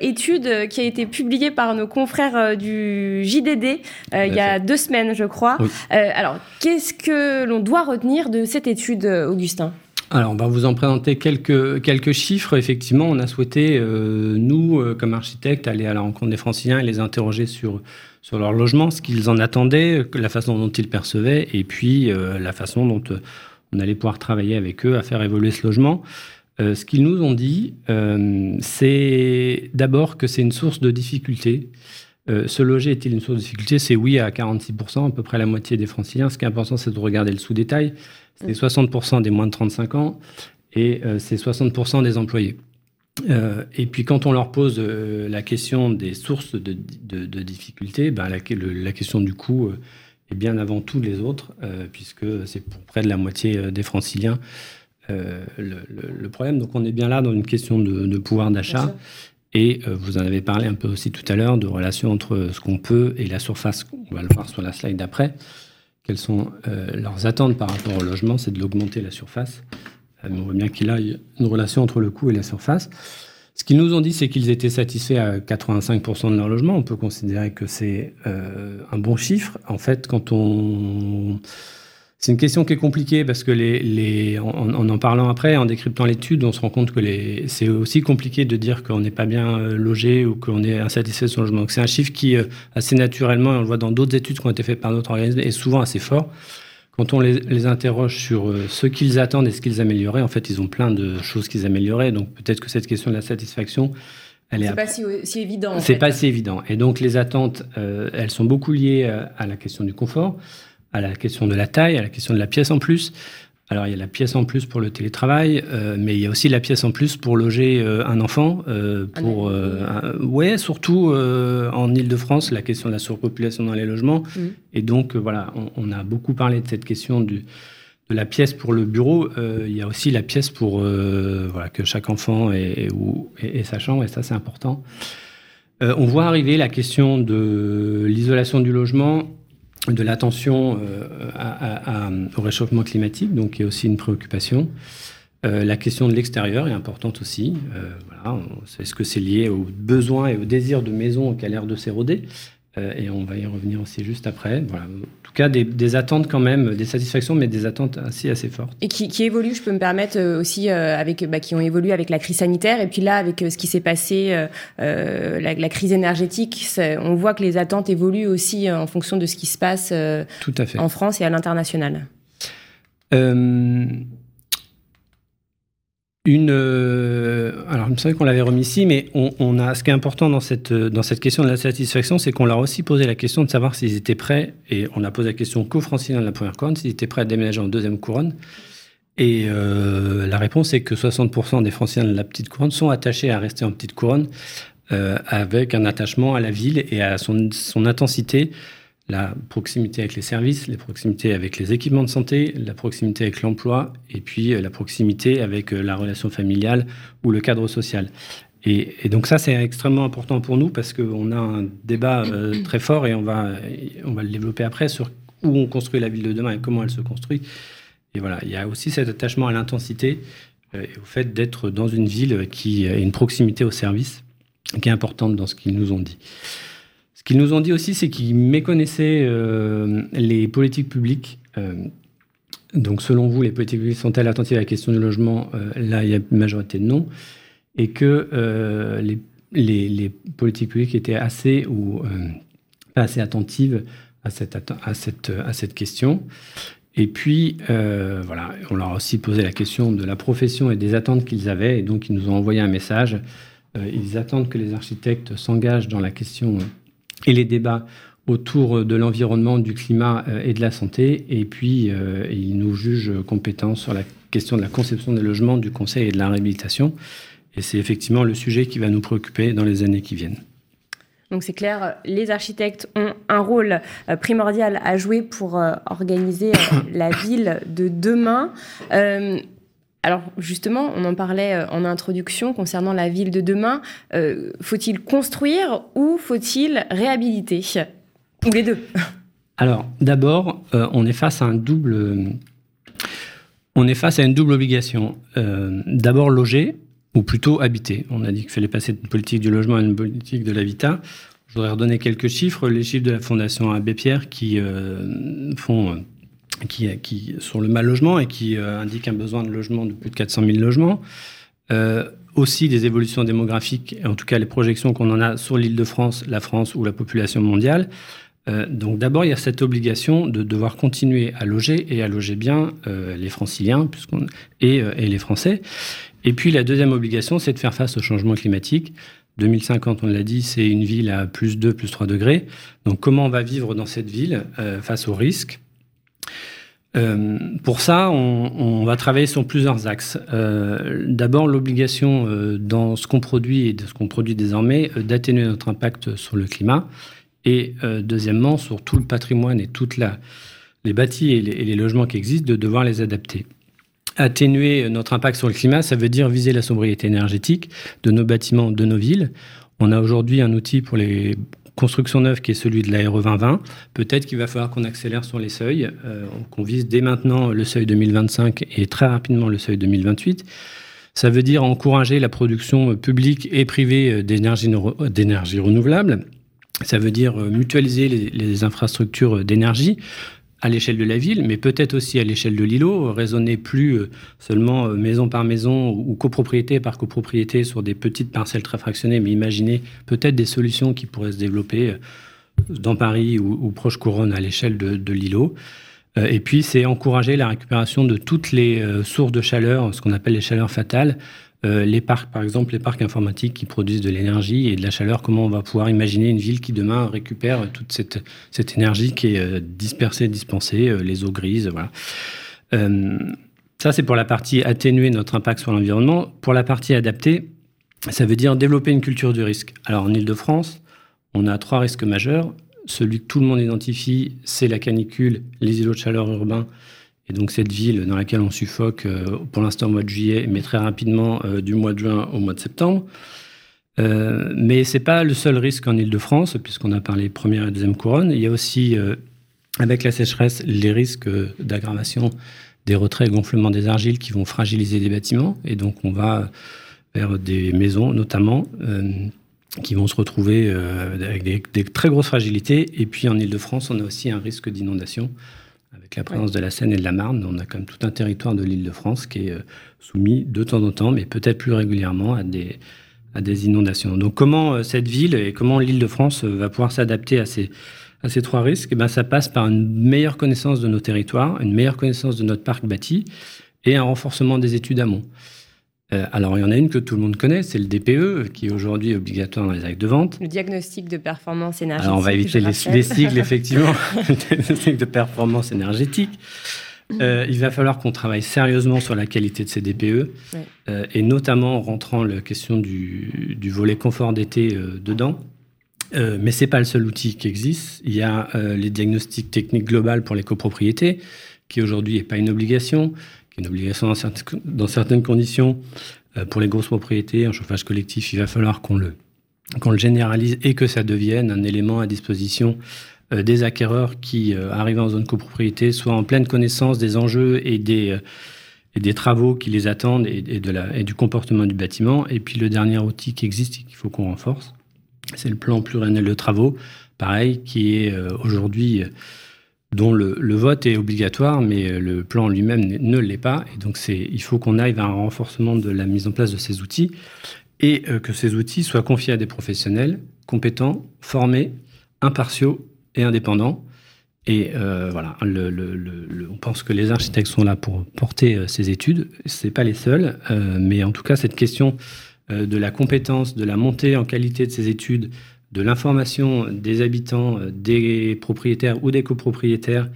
étude qui a été publiée par nos confrères du JDD il y a deux semaines, je crois. alors, qu'est-ce que l'on doit retenir de cette étude, euh, Augustin alors, on va vous en présenter quelques, quelques chiffres. Effectivement, on a souhaité, euh, nous, euh, comme architectes, aller à la rencontre des franciliens et les interroger sur, sur leur logement, ce qu'ils en attendaient, la façon dont ils percevaient, et puis la façon dont on allait pouvoir travailler avec eux à faire évoluer ce logement. ce qu'ils nous ont dit, c'est d'abord que c'est une source de difficulté. Euh, se loger est-il une source de difficulté? C'est oui à 46%, à peu près la moitié des franciliens. Ce qui est important, c'est de regarder le sous-détail. C'est 60% mm. des moins de 35 ans et euh, c'est 60% des employés. Euh, et puis quand on leur pose la question des sources de, de, difficultés, ben, la, la, question du coût est bien avant tous les autres, puisque c'est pour près de la moitié des franciliens le, le, problème. Donc on est bien là dans une question de, pouvoir d'achat. Et euh, vous en avez parlé un peu aussi tout à l'heure de relation entre ce qu'on peut et la surface. On va le voir sur la slide d'après. Quelles sont euh, leurs attentes par rapport au logement? C'est de l'augmenter la surface. Euh, on voit bien qu'il y a une relation entre le coût et la surface. Ce qu'ils nous ont dit, c'est qu'ils étaient satisfaits à 85% de leur logement. On peut considérer que c'est un bon chiffre. En fait, quand on c'est une question qui est compliquée parce que les, les en, en, parlant après, en décryptant l'étude, on se rend compte que c'est aussi compliqué de dire qu'on n'est pas bien euh, logé ou qu'on est insatisfait de son logement. C'est un chiffre qui, euh, assez naturellement, et on le voit dans d'autres études qui ont été faites par notre organisme, est souvent assez fort. Quand on les, les interroge sur euh, ce qu'ils attendent et ce qu'ils amélioreraient, en fait, ils ont plein de choses qu'ils amélioreraient. Donc peut-être que cette question de la satisfaction, elle est, pas si, si, évident. C'est pas si évident. Et donc les attentes, elles sont beaucoup liées à la question du confort à la question de la taille, à la question de la pièce en plus. Alors il y a la pièce en plus pour le télétravail, euh, mais il y a aussi la pièce en plus pour loger euh, un enfant. Euh, pour, ouais, surtout en Ile-de-France, la question de la surpopulation dans les logements. Mm. Et donc voilà, on, a beaucoup parlé de cette question du, de la pièce pour le bureau. il y a aussi la pièce pour voilà, que chaque enfant ait, ait sa chambre, et ça c'est important. on voit arriver la question de l'isolation du logement de l'attention euh, au réchauffement climatique, donc qui est aussi une préoccupation. Euh, la question de l'extérieur est importante aussi. Euh, Est-ce que c'est lié aux besoins et aux désirs de maison qui a l'air de s'éroder et on va y revenir aussi juste après. Voilà. En tout cas, des, attentes quand même, des satisfactions, mais des attentes assez, assez fortes. Et qui, qui évoluent, je peux me permettre euh, aussi, euh, avec, bah, qui ont évolué avec la crise sanitaire, et puis là, avec ce qui s'est passé, la, crise énergétique, on voit que les attentes évoluent aussi en fonction de ce qui se passe Tout à fait. en France et à l'international. Une, euh, alors, je savais qu'on l'avait remis ici, mais on, a, ce qui est important dans cette, dans cette question de la satisfaction, c'est qu'on leur a aussi posé la question de savoir s'ils étaient prêts, et on a posé la question qu'aux franciliens de la première couronne, s'ils étaient prêts à déménager en deuxième couronne. Et euh, la réponse est que 60% des franciliens de la petite couronne sont attachés à rester en petite couronne, euh, avec un attachement à la ville et à son intensité la proximité avec les services, la proximité avec les équipements de santé, la proximité avec l'emploi et puis euh, la proximité avec euh, la relation familiale ou le cadre social. Et, donc ça, c'est extrêmement important pour nous parce qu'on a un débat euh, très fort et on va, on va le développer après sur où on construit la ville de demain et comment elle se construit. Et voilà, il y a aussi cet attachement à l'intensité et au fait d'être dans une ville qui a une proximité au service qui est importante dans ce qu'ils nous ont dit qu'ils nous ont dit aussi, c'est qu'ils méconnaissaient les politiques publiques. donc, selon vous, les politiques publiques sont-elles attentives à la question du logement Là, il y a une majorité de non. Et que les, politiques publiques étaient assez ou pas assez attentives à cette, question. Et puis, euh, voilà, on leur a aussi posé la question de la profession et des attentes qu'ils avaient. Et donc, ils nous ont envoyé un message. Euh, ils attendent que les architectes s'engagent dans la question et les débats autour de l'environnement, du climat euh, et de la santé. Et puis, ils nous jugent compétents sur la question de la conception des logements, du conseil et de la réhabilitation. Et c'est effectivement le sujet qui va nous préoccuper dans les années qui viennent. Donc c'est clair, les architectes ont un rôle euh, primordial à jouer pour euh, organiser euh, la ville de demain. Alors justement, on en parlait en introduction concernant la ville de demain. faut-il construire ou faut-il réhabiliter? Ou les deux? (laughs) Alors d'abord, on est face à un double... On est face à une double obligation. d'abord loger, ou plutôt habiter. On a dit qu'il fallait passer d'une politique du logement à une politique de l'habitat. Je voudrais redonner quelques chiffres, les chiffres de la Fondation Abbé Pierre qui euh, font euh, qui, qui, sur le mal logement et qui euh, indiquent un besoin de logement de plus de 400 000 logements. aussi des évolutions démographiques, en tout cas les projections qu'on en a sur l'île de France, la France ou la population mondiale. donc d'abord, il y a cette obligation de devoir continuer à loger et à loger bien les franciliens et, et les Français. Et puis la deuxième obligation, c'est de faire face au changement climatique. 2050, on l'a dit, c'est une ville à plus 2, plus 3 degrés. Donc comment on va vivre dans cette ville euh, face aux risques? Euh, pour ça, on, va travailler sur plusieurs axes. Euh, d'abord, l'obligation dans ce qu'on produit et de ce qu'on produit désormais d'atténuer notre impact sur le climat. Et deuxièmement, sur tout le patrimoine et toutes les bâtis et les logements qui existent, de devoir les adapter atténuer notre impact sur le climat, ça veut dire viser la sobriété énergétique de nos bâtiments, de nos villes. On a aujourd'hui un outil pour les constructions neuves qui est celui de l'ARE 2020. Peut-être qu'il va falloir qu'on accélère sur les seuils, euh, qu'on vise dès maintenant le seuil 2025 et très rapidement le seuil 2028. Ça veut dire encourager la production publique et privée d'énergie renouvelable. Ça veut dire mutualiser les infrastructures d'énergie à l'échelle de la ville, mais peut-être aussi à l'échelle de l'îlot, raisonner plus euh, seulement euh, maison par maison ou copropriété par copropriété sur des petites parcelles très fractionnées, mais imaginer peut-être des solutions qui pourraient se développer euh, dans Paris ou, proche couronne à l'échelle de, de l'îlot. Et puis, c'est encourager la récupération de toutes les sources de chaleur, ce qu'on appelle les chaleurs fatales, euh, les parcs, par exemple, les parcs informatiques qui produisent de l'énergie et de la chaleur, comment on va pouvoir imaginer une ville qui demain récupère toute cette, cette énergie qui est euh, dispersée, dispensée, euh, les eaux grises, voilà. ça, c'est pour la partie atténuer notre impact sur l'environnement. Pour la partie adapter, ça veut dire développer une culture du risque. Alors, en Ile-de-France, on a trois risques majeurs. Celui que tout le monde identifie, c'est la canicule, les îlots de chaleur urbains et donc cette ville dans laquelle on suffoque euh, pour l'instant au mois de juillet, mais très rapidement euh, du mois de juin au mois de septembre. Euh, mais ce n'est pas le seul risque en Ile-de-France, puisqu'on a parlé première et deuxième couronne. Il y a aussi, avec la sécheresse, les risques d'aggravation des retraits et gonflements des argiles qui vont fragiliser des bâtiments. Et donc on va vers des maisons notamment qui vont se retrouver avec des, des, très grosses fragilités. Et puis en Ile-de-France, on a aussi un risque d'inondation avec la présence de la Seine et de la Marne, on a quand même tout un territoire de l'île de France qui est euh, soumis de temps en temps, mais peut-être plus régulièrement, à des, inondations. Donc comment euh, cette ville et comment l'île de France euh, va pouvoir s'adapter à ces, à ces trois risques? Eh ben, Ça passe par une meilleure connaissance de nos territoires, une meilleure connaissance de notre parc bâti et un renforcement des études amont. Euh, alors, il y en a une que tout le monde connaît, c'est le DPE, qui est aujourd'hui obligatoire dans les actes de vente. Le diagnostic de performance énergétique. Alors, on va éviter les, cycles, (laughs) effectivement, le diagnostic de performance énergétique. Euh, il va falloir qu'on travaille sérieusement sur la qualité de ces DPE, euh, et notamment en rentrant la question du, volet confort d'été dedans. mais ce n'est pas le seul outil qui existe. Il y a les diagnostics techniques globales pour les copropriétés, qui aujourd'hui n'est pas une obligation une obligation dans certaines, conditions. Euh, pour les grosses propriétés, en chauffage collectif, il va falloir qu'on le, qu'on le généralise et que ça devienne un élément à disposition euh, des acquéreurs qui, euh, en zone copropriété, soient en pleine connaissance des enjeux et des, et des travaux qui les attendent et, de la, et du comportement du bâtiment. Et puis le dernier outil qui existe et qu'il faut qu'on renforce, c'est le plan pluriannuel de travaux pareil, qui est aujourd'hui dont le, vote est obligatoire, mais le plan lui-même ne l'est pas. Et donc, il faut qu'on aille vers un renforcement de la mise en place de ces outils et que ces outils soient confiés à des professionnels compétents, formés, impartiaux et indépendants. Et euh, voilà, on pense que les architectes sont là pour porter euh, ces études. Ce n'est pas les seuls, euh, mais en tout cas, cette question de la compétence, de la montée en qualité de ces études, de l'information des habitants, des propriétaires ou des copropriétaires,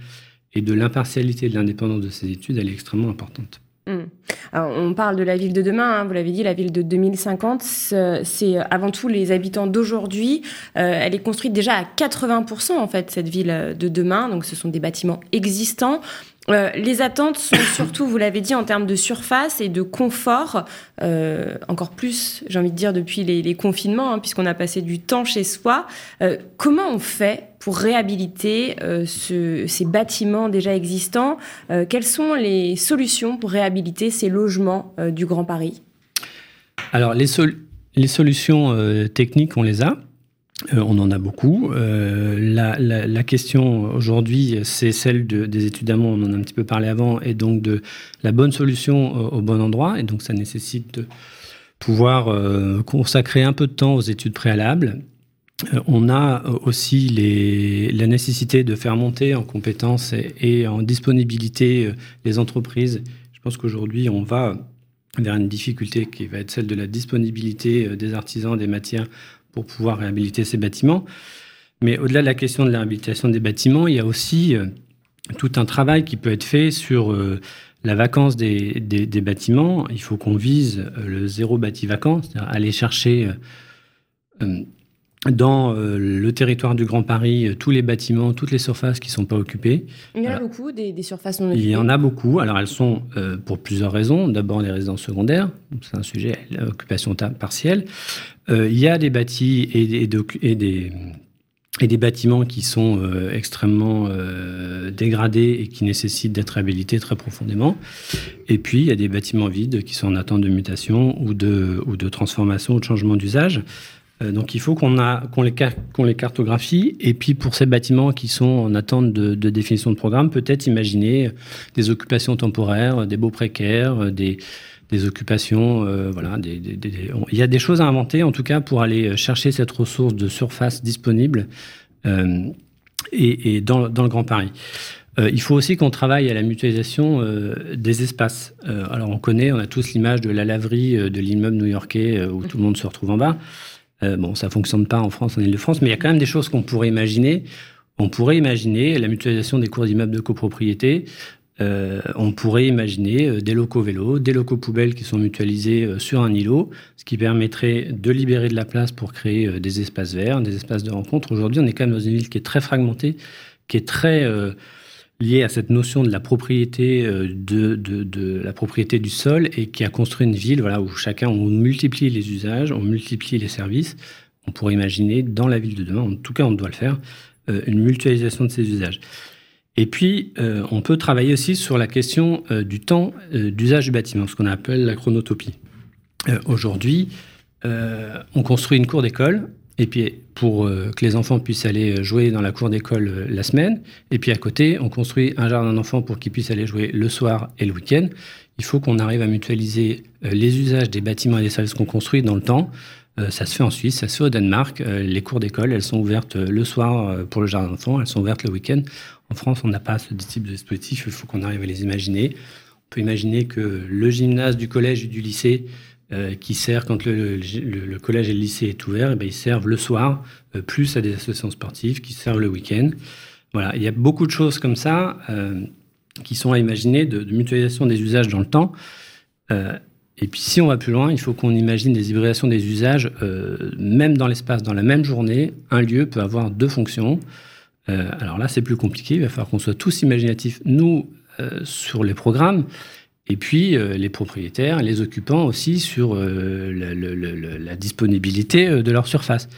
et de l'impartialité et de l'indépendance de ces études, elle est extrêmement importante. Hmm. on parle de la ville de demain, hein, vous l'avez dit, la ville de 2050, c'est avant tout les habitants d'aujourd'hui. Euh, elle est construite déjà à 80% en fait, cette ville de demain, donc ce sont des bâtiments existants. Euh, les attentes sont (coughs) surtout, vous l'avez dit, en termes de surface et de confort, euh, encore plus, j'ai envie de dire, depuis les, confinements, hein, puisqu'on a passé du temps chez soi. Euh, comment on fait pour réhabiliter ces bâtiments déjà existants? Quelles sont les solutions pour réhabiliter ces logements du Grand Paris? Alors, les, les solutions techniques, on les a. Euh, on en a beaucoup. Euh, la, question aujourd'hui, c'est celle des études d'amont, on en a un petit peu parlé avant, et donc de la bonne solution au, bon endroit. Et donc ça nécessite de pouvoir euh, consacrer un peu de temps aux études préalables. on a aussi la nécessité de faire monter en compétences et, en disponibilité les entreprises. Je pense qu'aujourd'hui, on va vers une difficulté qui va être celle de la disponibilité des artisans, des matières pour pouvoir réhabiliter ces bâtiments. Mais au-delà de la question de la réhabilitation des bâtiments, il y a aussi euh, tout un travail qui peut être fait sur euh, la vacance des, des, bâtiments. Il faut qu'on vise euh, le zéro bâti vacant, c'est-à-dire aller chercher dans le territoire du Grand Paris tous les bâtiments, toutes les surfaces qui ne sont pas occupées. Il y en a beaucoup, des, surfaces non occupées Il y en a beaucoup. Alors elles sont pour plusieurs raisons. D'abord les résidences secondaires, c'est un sujet, l'occupation partielle. Euh, il y a des bâtis et, des, et des bâtiments qui sont euh, extrêmement euh, dégradés et qui nécessitent d'être réhabilités très profondément. Et puis, il y a des bâtiments vides qui sont en attente de mutation ou de, ou de transformation ou de changement d'usage. Donc, il faut qu'on les, cartographie. Et puis, pour ces bâtiments qui sont en attente de, définition de programme, peut-être imaginer des occupations temporaires, des baux précaires, des occupations. Euh, voilà, il y a des choses à inventer, en tout cas, pour aller chercher cette ressource de surface disponible euh, et, dans, le Grand Paris. Euh, il faut aussi qu'on travaille à la mutualisation des espaces. alors, on connaît, on a tous l'image de la laverie de l'immeuble new-yorkais où tout le monde se retrouve en bas. Bon, ça fonctionne pas en France, en Ile-de-France, mais il y a quand même des choses qu'on pourrait imaginer. On pourrait imaginer la mutualisation des cours d'immeubles de copropriété, euh, on pourrait imaginer euh, des locaux vélos, des locaux poubelles qui sont mutualisés euh, sur un îlot, ce qui permettrait de libérer de la place pour créer des espaces verts, des espaces de rencontre. Aujourd'hui, on est quand même dans une ville qui est très fragmentée, qui est très liée à cette notion de la propriété de, la propriété du sol et qui a construit une ville voilà, où chacun on multiplie les usages, on multiplie les services. On pourrait imaginer dans la ville de demain, en tout cas on doit le faire, une mutualisation de ces usages. Et puis, euh, on peut travailler aussi sur la question euh, du temps euh, d'usage du bâtiment, ce qu'on appelle la chronotopie. Aujourd'hui, on construit une cour d'école, et puis pour que les enfants puissent aller jouer dans la cour d'école la semaine, et puis à côté, on construit un jardin d'enfants pour qu'ils puissent aller jouer le soir et le week-end. Il faut qu'on arrive à mutualiser les usages des bâtiments et des services qu'on construit dans le temps. ça se fait en Suisse, ça se fait au Danemark. les cours d'école, elles sont ouvertes le soir pour le jardin d'enfants, elles sont ouvertes le week-end. En France, on n'a pas ce type de dispositif, il faut qu'on arrive à les imaginer. On peut imaginer que le gymnase du collège et du lycée, euh, qui sert quand le, collège et le lycée est ouvert, eh bien, ils servent le soir, euh, plus à des associations sportives qui servent le week-end. Voilà, il y a beaucoup de choses comme ça euh, qui sont à imaginer, de, de, mutualisation des usages dans le temps. et puis si on va plus loin, il faut qu'on imagine des hybridations des usages, même dans l'espace, dans la même journée, un lieu peut avoir deux fonctions. Alors là, c'est plus compliqué. Il va falloir qu'on soit tous imaginatifs, nous, sur les programmes, et puis euh, les propriétaires, les occupants aussi sur la, disponibilité de leur surface.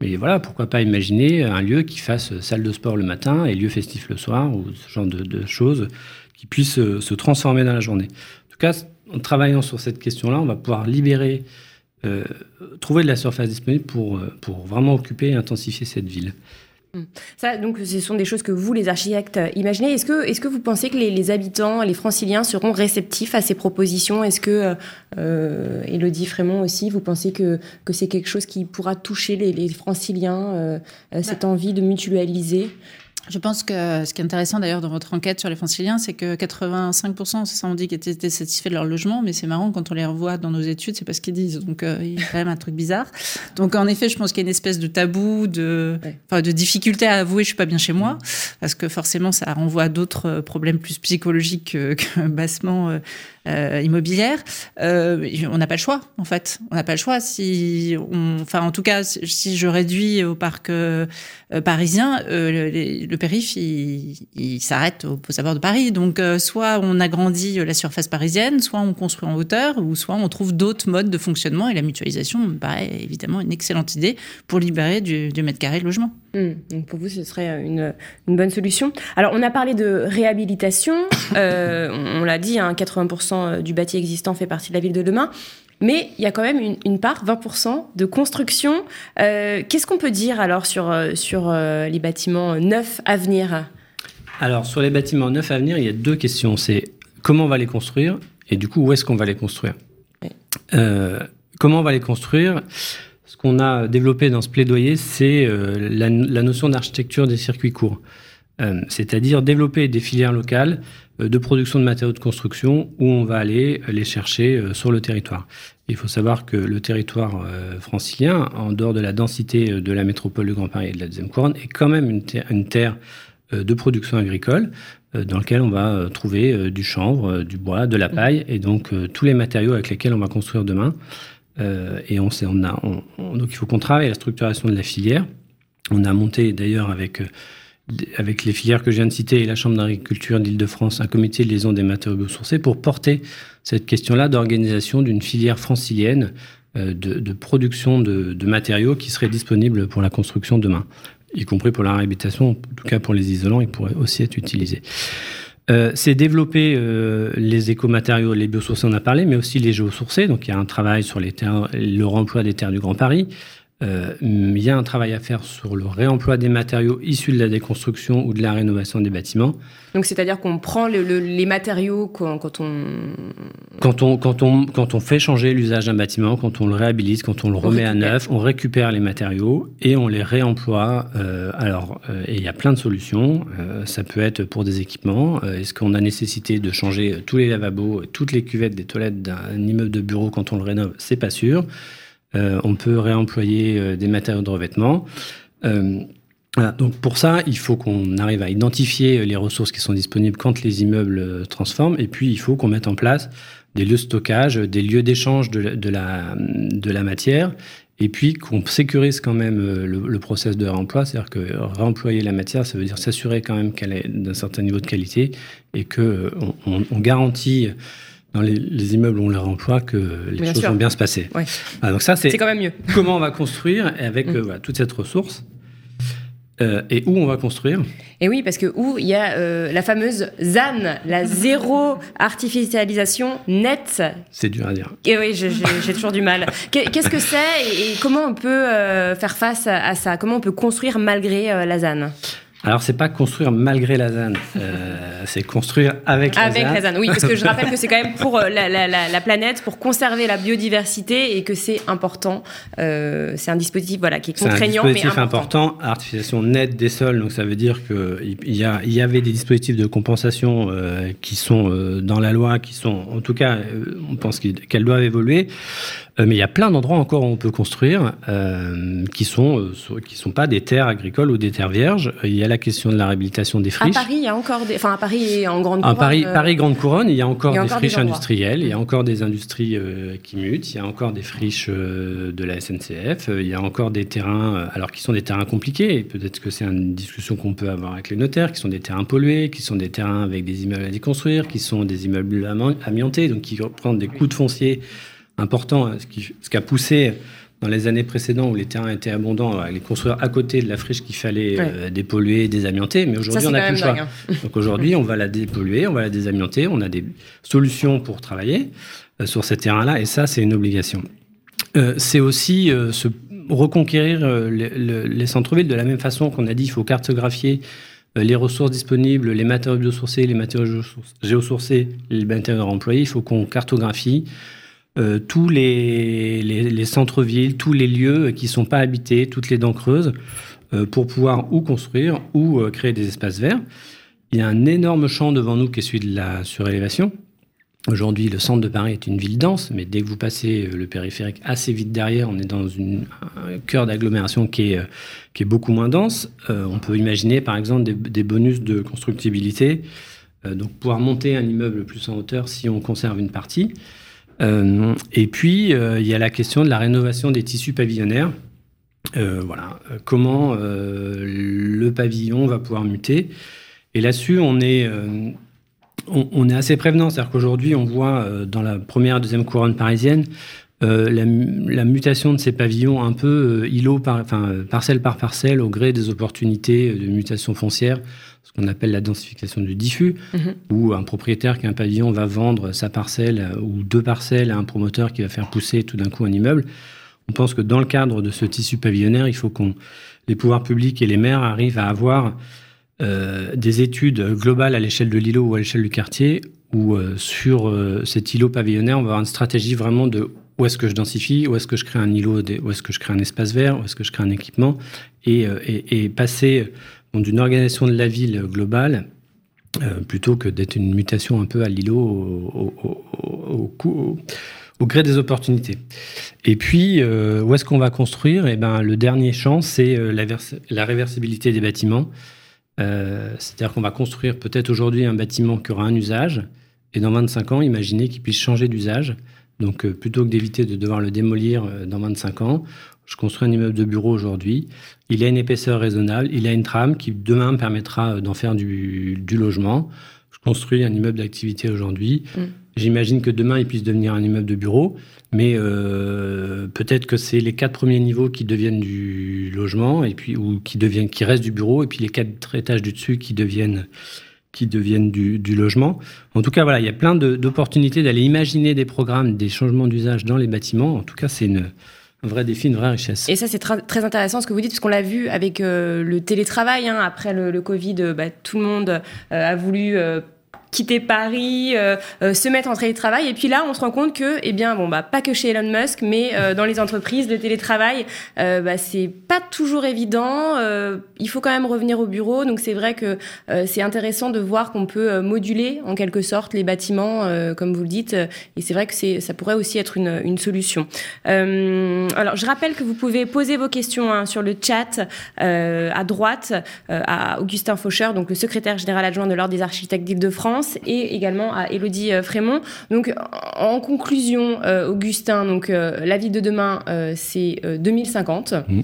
Mais voilà, pourquoi pas imaginer un lieu qui fasse salle de sport le matin et lieu festif le soir, ou ce genre de, choses qui puissent se transformer dans la journée. En tout cas, en travaillant sur cette question-là, on va pouvoir libérer, trouver de la surface disponible pour, pour vraiment occuper et intensifier cette ville. Hmm. Ça, donc, ce sont des choses que vous, les architectes, imaginez. Est-ce que, est-ce que vous pensez que les, habitants, les franciliens seront réceptifs à ces propositions? Est-ce que, euh, Elodie Frémont aussi, vous pensez que, que c'est quelque chose qui pourra toucher les, franciliens, euh, cette bah. envie de mutualiser? Je pense que ce qui est intéressant d'ailleurs dans votre enquête sur les franciliens, c'est que 85%, c'est ça on dit qu'ils étaient satisfaits de leur logement, mais c'est marrant quand on les revoit dans nos études, c'est pas ce qu'ils disent. Donc euh, il y a quand même un truc bizarre. Donc en effet, je pense qu'il y a une espèce de tabou, de, de difficulté à avouer je suis pas bien chez moi, parce que forcément ça renvoie à d'autres problèmes plus psychologiques que, que bassement euh, euh, immobilière, euh, on n'a pas le choix en fait. On n'a pas le choix. Si, on, enfin en tout cas, si je réduis au parc euh, parisien, le, le, périph il, s'arrête au, au de Paris. Donc soit on agrandit la surface parisienne, soit on construit en hauteur, ou soit on trouve d'autres modes de fonctionnement. Et la mutualisation me paraît évidemment une excellente idée pour libérer du, du mètre carré de logement. Hmm. Donc pour vous, ce serait une, une, bonne solution. Alors, on a parlé de réhabilitation. (coughs) Euh, on, l'a dit, hein, 80% du bâti existant fait partie de la ville de demain. Mais il y a quand même une, part, 20%, de construction. Euh, qu'est-ce qu'on peut dire alors sur, euh, sur les bâtiments neufs à venir? Alors, sur les bâtiments neufs à venir, il y a deux questions. C'est comment on va les construire et du coup, où est-ce qu'on va les construire? Comment on va les construire? Qu'on a développé dans ce plaidoyer, c'est euh, la, notion d'architecture des circuits courts. Euh, c'est-à-dire développer des filières locales euh, de production de matériaux de construction où on va aller les chercher sur le territoire. Il faut savoir que le territoire francilien, en dehors de la densité de la métropole de Grand Paris et de la deuxième couronne, est quand même une, une terre de production agricole dans laquelle on va trouver du chanvre, du bois, de la paille et donc tous les matériaux avec lesquels on va construire demain. Euh, et on, on a, donc il faut qu'on travaille la structuration de la filière. On a monté d'ailleurs avec, euh, avec les filières que je viens de citer et la Chambre d'agriculture d'Île-de-France un comité de liaison des matériaux biosourcés pour porter cette question-là d'organisation d'une filière francilienne euh, de, de, production de, de, matériaux qui seraient disponibles pour la construction demain, y compris pour la réhabilitation, en tout cas pour les isolants, ils pourraient aussi être utilisés. Euh, c'est développer euh, les écomatériaux, les biosourcés, on a parlé, mais aussi les géosourcés. Donc il y a un travail sur les terres, le remploi des terres du Grand Paris. Euh, il y a un travail à faire sur le réemploi des matériaux issus de la déconstruction ou de la rénovation des bâtiments. Donc, c'est-à-dire qu'on prend les matériaux quand, on... Quand on, quand on... quand on fait changer l'usage d'un bâtiment, quand on le réhabilite, quand on le remet à neuf, on récupère les matériaux et on les réemploie. Euh, alors, euh, il y a plein de solutions. ça peut être pour des équipements. Est-ce qu'on a nécessité de changer tous les lavabos, toutes les cuvettes des toilettes d'un immeuble de bureau quand on le rénove? C'est pas sûr. Euh, on peut réemployer euh, des matériaux de revêtement. Euh, donc pour ça, il faut qu'on arrive à identifier les ressources qui sont disponibles quand les immeubles transforment, et puis il faut qu'on mette en place des lieux de stockage, des lieux d'échange de, la, matière, et puis qu'on sécurise quand même le, process de réemploi, c'est-à-dire que réemployer la matière, ça veut dire s'assurer quand même qu'elle est d'un certain niveau de qualité et que on garantit dans les, immeubles où on les réemploie que les choses vont bien se passer. Ah, donc ça, c'est quand même mieux. (laughs) comment on va construire avec mm. euh, toute cette ressource euh, et où on va construire Et oui, parce que où il y a euh, la fameuse ZAN, la (laughs) zéro artificialisation nette. C'est dur à dire. Et oui, j'ai toujours du mal. Qu'est-ce que c'est et, comment on peut faire face à ça? Comment on peut construire malgré la ZAN? Alors, c'est pas construire malgré la ZAN, euh, c'est construire avec la ZAN. Avec la ZAN, oui, parce que je (laughs) rappelle que c'est quand même pour euh, la, planète, pour conserver la biodiversité et que c'est important. Euh, c'est un dispositif voilà, qui est contraignant, un dispositif important. Artificialisation nette des sols, donc ça veut dire qu'il y, a, il y avait des dispositifs de compensation qui sont dans la loi, qui sont, en tout cas, on pense qu'elles doivent évoluer. Euh, mais il y a plein d'endroits encore où on peut construire euh, qui sont euh, qui sont pas des terres agricoles ou des terres vierges. Il y a la question de la réhabilitation des friches. À Paris, il y a encore des, enfin à Paris en grande couronne. À Paris, Paris grande couronne, il y a encore des friches industrielles, il y a encore des industries qui mutent, il y a encore des friches de la SNCF, il y a encore des terrains, alors qui sont des terrains compliqués. Peut-être que c'est une discussion qu'on peut avoir avec les notaires, qui sont des terrains pollués, qui sont des terrains avec des immeubles à déconstruire, qui sont des immeubles amiantés, donc qui prennent des coûts de foncier important, hein, ce qui, ce qui a poussé dans les années précédentes où les terrains étaient abondants, à les construire à côté de la friche qu'il fallait euh, dépolluer, désamianter. Mais aujourd'hui, on n'a plus le choix. Hein. Donc aujourd'hui, on va la dépolluer, on va la désamianter. On a des solutions pour travailler euh, sur ces terrains-là, et ça, c'est une obligation. Euh, c'est aussi, ce, reconquérir les centres-villes de la même façon qu'on a dit, il faut cartographier les ressources disponibles, les matériaux biosourcés, les matériaux géosourcés, les matériaux employés. Il faut qu'on cartographie tous les, les centres-villes, tous les lieux qui ne sont pas habités, toutes les dents creuses, pour pouvoir ou construire ou créer des espaces verts. Il y a un énorme champ devant nous qui est celui de la surélévation. Aujourd'hui, le centre de Paris est une ville dense, mais dès que vous passez euh, le périphérique assez vite derrière, on est dans un cœur d'agglomération qui est, euh, qui est beaucoup moins dense. Euh, on peut imaginer, par exemple, des, bonus de constructibilité, donc pouvoir monter un immeuble plus en hauteur si on conserve une partie. Et puis, il y a la question de la rénovation des tissus pavillonnaires. voilà, comment le pavillon va pouvoir muter. Et là-dessus, on est, euh, on, est assez prévenant. C'est-à-dire qu'aujourd'hui, on voit euh, dans la première, deuxième couronne parisienne euh, la, mutation de ces pavillons un peu îlot par, parcelle par parcelle au gré des opportunités de mutation foncière, ce qu'on appelle la densification du diffus, mhm. où un propriétaire qui a un pavillon va vendre sa parcelle ou deux parcelles à un promoteur qui va faire pousser tout d'un coup un immeuble. On pense que dans le cadre de ce tissu pavillonnaire, il faut qu'on les pouvoirs publics et les maires arrivent à avoir euh, des études globales à l'échelle de l'îlot ou à l'échelle du quartier, où euh, sur euh, cet îlot pavillonnaire, on va avoir une stratégie vraiment de où est-ce que je densifie, où est-ce que je crée un îlot, où est-ce que je crée un espace vert, où est-ce que je crée un équipement, et, et, passer d'une organisation de la ville globale plutôt que d'être une mutation un peu à l'îlot au, gré des opportunités. Et puis, où est-ce qu'on va construire? Eh ben, le dernier champ, c'est la, la, réversibilité des bâtiments. Euh, c'est-à-dire qu'on va construire peut-être aujourd'hui un bâtiment qui aura un usage, et dans 25 ans, imaginer qu'il puisse changer d'usage. Donc, euh, plutôt que d'éviter de devoir le démolir euh, dans 25 ans, je construis un immeuble de bureau aujourd'hui. Il a une épaisseur raisonnable, il a une trame qui demain permettra d'en faire du, logement. Je construis un immeuble d'activité aujourd'hui. Mm. J'imagine que demain, il puisse devenir un immeuble de bureau, mais euh, peut-être que c'est les quatre premiers niveaux qui deviennent du logement, et puis, ou qui, deviennent, qui restent du bureau, et puis les quatre étages du dessus qui deviennent, qui deviennent du, logement. En tout cas, voilà, il y a plein d'opportunités d'aller imaginer des programmes, des changements d'usage dans les bâtiments. En tout cas, c'est une, un vrai défi, une vraie richesse. Et ça, c'est très intéressant ce que vous dites, parce qu'on l'a vu avec euh, le télétravail. Hein, après le, Covid, euh, bah, tout le monde a voulu quitter Paris, euh, euh, se mettre en télétravail. Et puis là, on se rend compte que, eh bien, bon, bah, pas que chez Elon Musk, mais euh, dans les entreprises, le télétravail, bah, c'est pas toujours évident. il faut quand même revenir au bureau. Donc c'est vrai que c'est intéressant de voir qu'on peut moduler en quelque sorte les bâtiments, comme vous le dites. Et c'est vrai que c'est, ça pourrait aussi être une, une solution. alors, je rappelle que vous pouvez poser vos questions hein, sur le chat à droite à Augustin Faucheur, donc le secrétaire général adjoint de l'Ordre des architectes d'Île-de-France et également à Elodie euh, Frémont. Donc, en conclusion, euh, Augustin, donc, euh, la ville de demain, c'est 2050, mmh.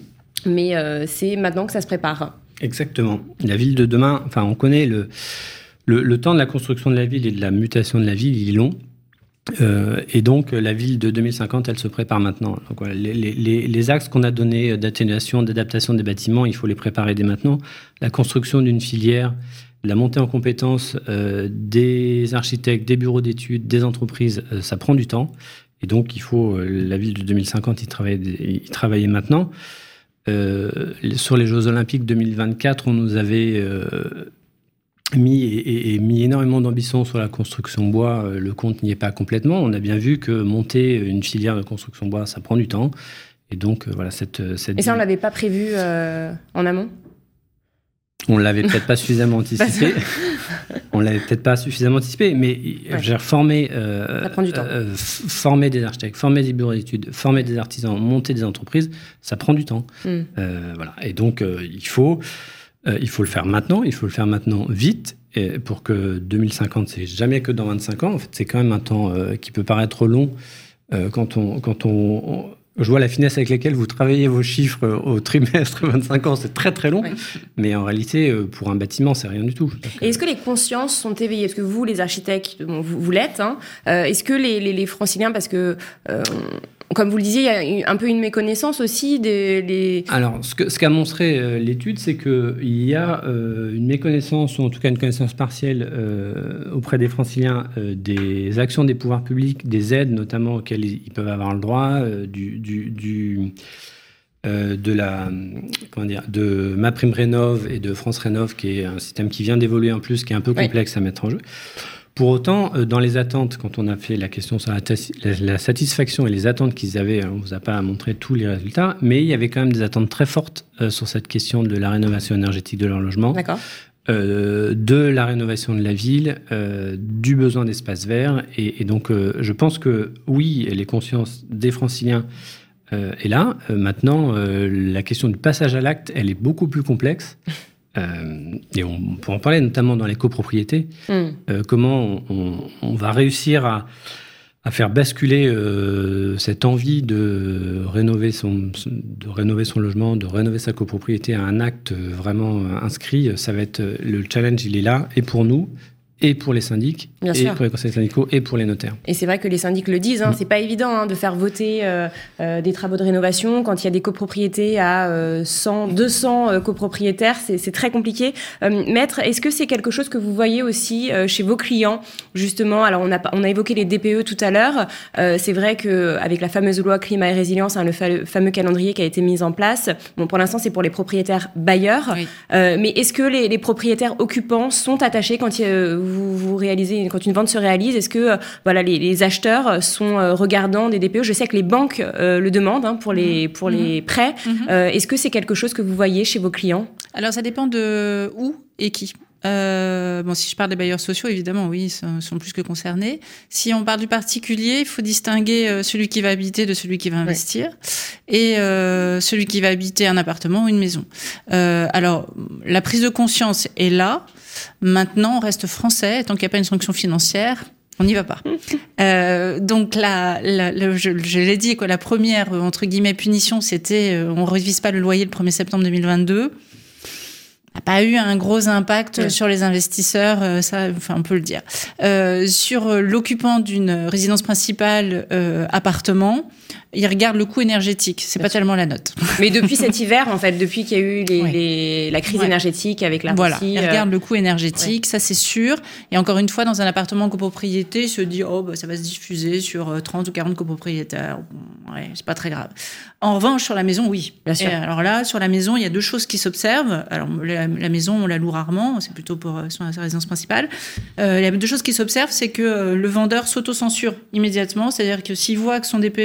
mais c'est maintenant que ça se prépare. Exactement. La ville de demain, enfin, on connaît le, le, temps de la construction de la ville et de la mutation de la ville, il est long. et donc, la ville de 2050, elle se prépare maintenant. Donc, les, les, les, axes qu'on a donnés d'atténuation, d'adaptation des bâtiments, il faut les préparer dès maintenant. La construction d'une filière la montée en compétences euh, des architectes, des bureaux d'études, des entreprises, euh, ça prend du temps. Et donc, il faut, euh, la ville de 2050, y travailler, y travailler maintenant. sur les Jeux Olympiques 2024, on nous avait mis, et, mis énormément d'ambition sur la construction bois. le compte n'y est pas complètement. On a bien vu que monter une filière de construction bois, ça prend du temps. Et donc, voilà, cette, cette... Et ça, on l'avait pas prévu en amont? On l'avait peut-être pas suffisamment (laughs) anticipé. on l'avait peut-être pas suffisamment anticipé, mais j'ai formé, euh, euh, former des architectes, former des bureaux d'études, former des artisans, monter des entreprises, ça prend du temps. Hmm. Euh, voilà. Et donc il faut, il faut le faire maintenant. Il faut le faire maintenant vite. Et pour que 2050, c'est jamais que dans 25 ans. En fait, c'est quand même un temps qui peut paraître long quand on, quand on je vois la finesse avec laquelle vous travaillez vos chiffres au trimestre (laughs) 25 ans, c'est très très long. Mais en réalité, euh, pour un bâtiment, c'est rien du tout. Et est-ce que les consciences sont éveillées? Est-ce que vous, les architectes, vous, l'êtes, hein, euh, est-ce que les, les, franciliens, parce que euh, comme vous le disiez, il y a un peu une méconnaissance aussi des. Alors, ce qu'a ce montré euh, l'étude, c'est qu'il y a euh, une méconnaissance, ou en tout cas une connaissance partielle euh, auprès des franciliens des actions des pouvoirs publics, des aides notamment auxquelles ils peuvent avoir le droit, du, du, de la comment dire de ma prime rénov et de France rénov qui est un système qui vient d'évoluer en plus qui est un peu complexe à mettre en jeu pour autant, dans les attentes, quand on a fait la question sur la, satisfaction et les attentes qu'ils avaient, on ne vous a pas montré tous les résultats, mais il y avait quand même des attentes très fortes sur cette question de la rénovation énergétique de leur logement. D'accord. Euh, de la rénovation de la ville, euh, du besoin d'espace vert. Et, donc, euh, je pense que oui, les consciences des franciliens est là. maintenant, la question du passage à l'acte, elle est beaucoup plus complexe. (laughs) et on peut en parler notamment dans les copropriétés. Mm. comment on, va réussir à, à faire basculer euh, cette envie de rénover, son, de rénover son logement, de rénover sa copropriété à un acte vraiment inscrit, ça va être le challenge, il est là, et pour nous, et pour les syndics, et pour les conseils syndicaux, et pour les notaires. Et c'est vrai que les syndics le disent, hein, mm. c'est pas évident hein, de faire voter euh, euh, des travaux de rénovation quand il y a des copropriétés à 100, 200 euh, copropriétaires, c'est très compliqué. Maître, est-ce que c'est quelque chose que vous voyez aussi chez vos clients, justement? Alors on a, on a évoqué les DPE tout à l'heure, c'est vrai qu'avec la fameuse loi climat et résilience, hein, le fameux calendrier qui a été mis en place, bon pour l'instant c'est pour les propriétaires bailleurs, mais est-ce que les, les, propriétaires occupants sont attachés quand il vous, réalisez, quand une vente se réalise, est-ce que euh, voilà, les, acheteurs sont euh, regardants des DPE Je sais que les banques euh, le demandent hein, pour les, mhm. pour les mhm. prêts. Mhm. est-ce que c'est quelque chose que vous voyez chez vos clients? Alors ça dépend de où et qui. Bon, si je parle des bailleurs sociaux, évidemment, oui, ils sont, plus que concernés. Si on parle du particulier, il faut distinguer celui qui va habiter de celui qui va investir et celui qui va habiter un appartement ou une maison. alors, la prise de conscience est là. Maintenant, on reste français, tant qu'il n'y a pas une sanction financière, on n'y va pas. (laughs) Euh, donc là, je, l'ai dit, quoi, la première entre guillemets punition, c'était euh, on ne révise pas le loyer le 1er septembre 2022 n'a pas eu un gros impact sur les investisseurs, euh, ça, enfin, on peut le dire. sur l'occupant d'une résidence principale appartement, il regarde le coût énergétique. C'est pas tellement la note. Mais depuis cet hiver, en fait, depuis qu'il y a eu les, la crise énergétique avec la voilà. Russie. Il regarde euh, le coût énergétique, ça c'est sûr. Et encore une fois, dans un appartement copropriété, il se dit, oh, bah, ça va se diffuser sur 30 euh, ou 40 copropriétaires. Ouais, c'est pas très grave. En revanche, sur la maison, oui. Bien sûr. alors là, sur la maison, il y a deux choses qui s'observent. Alors, la, maison, on la loue rarement. C'est plutôt pour euh, sa résidence principale. il y a deux choses qui s'observent. C'est que le vendeur s'auto-censure immédiatement. C'est-à-dire que s'il voit que son DPE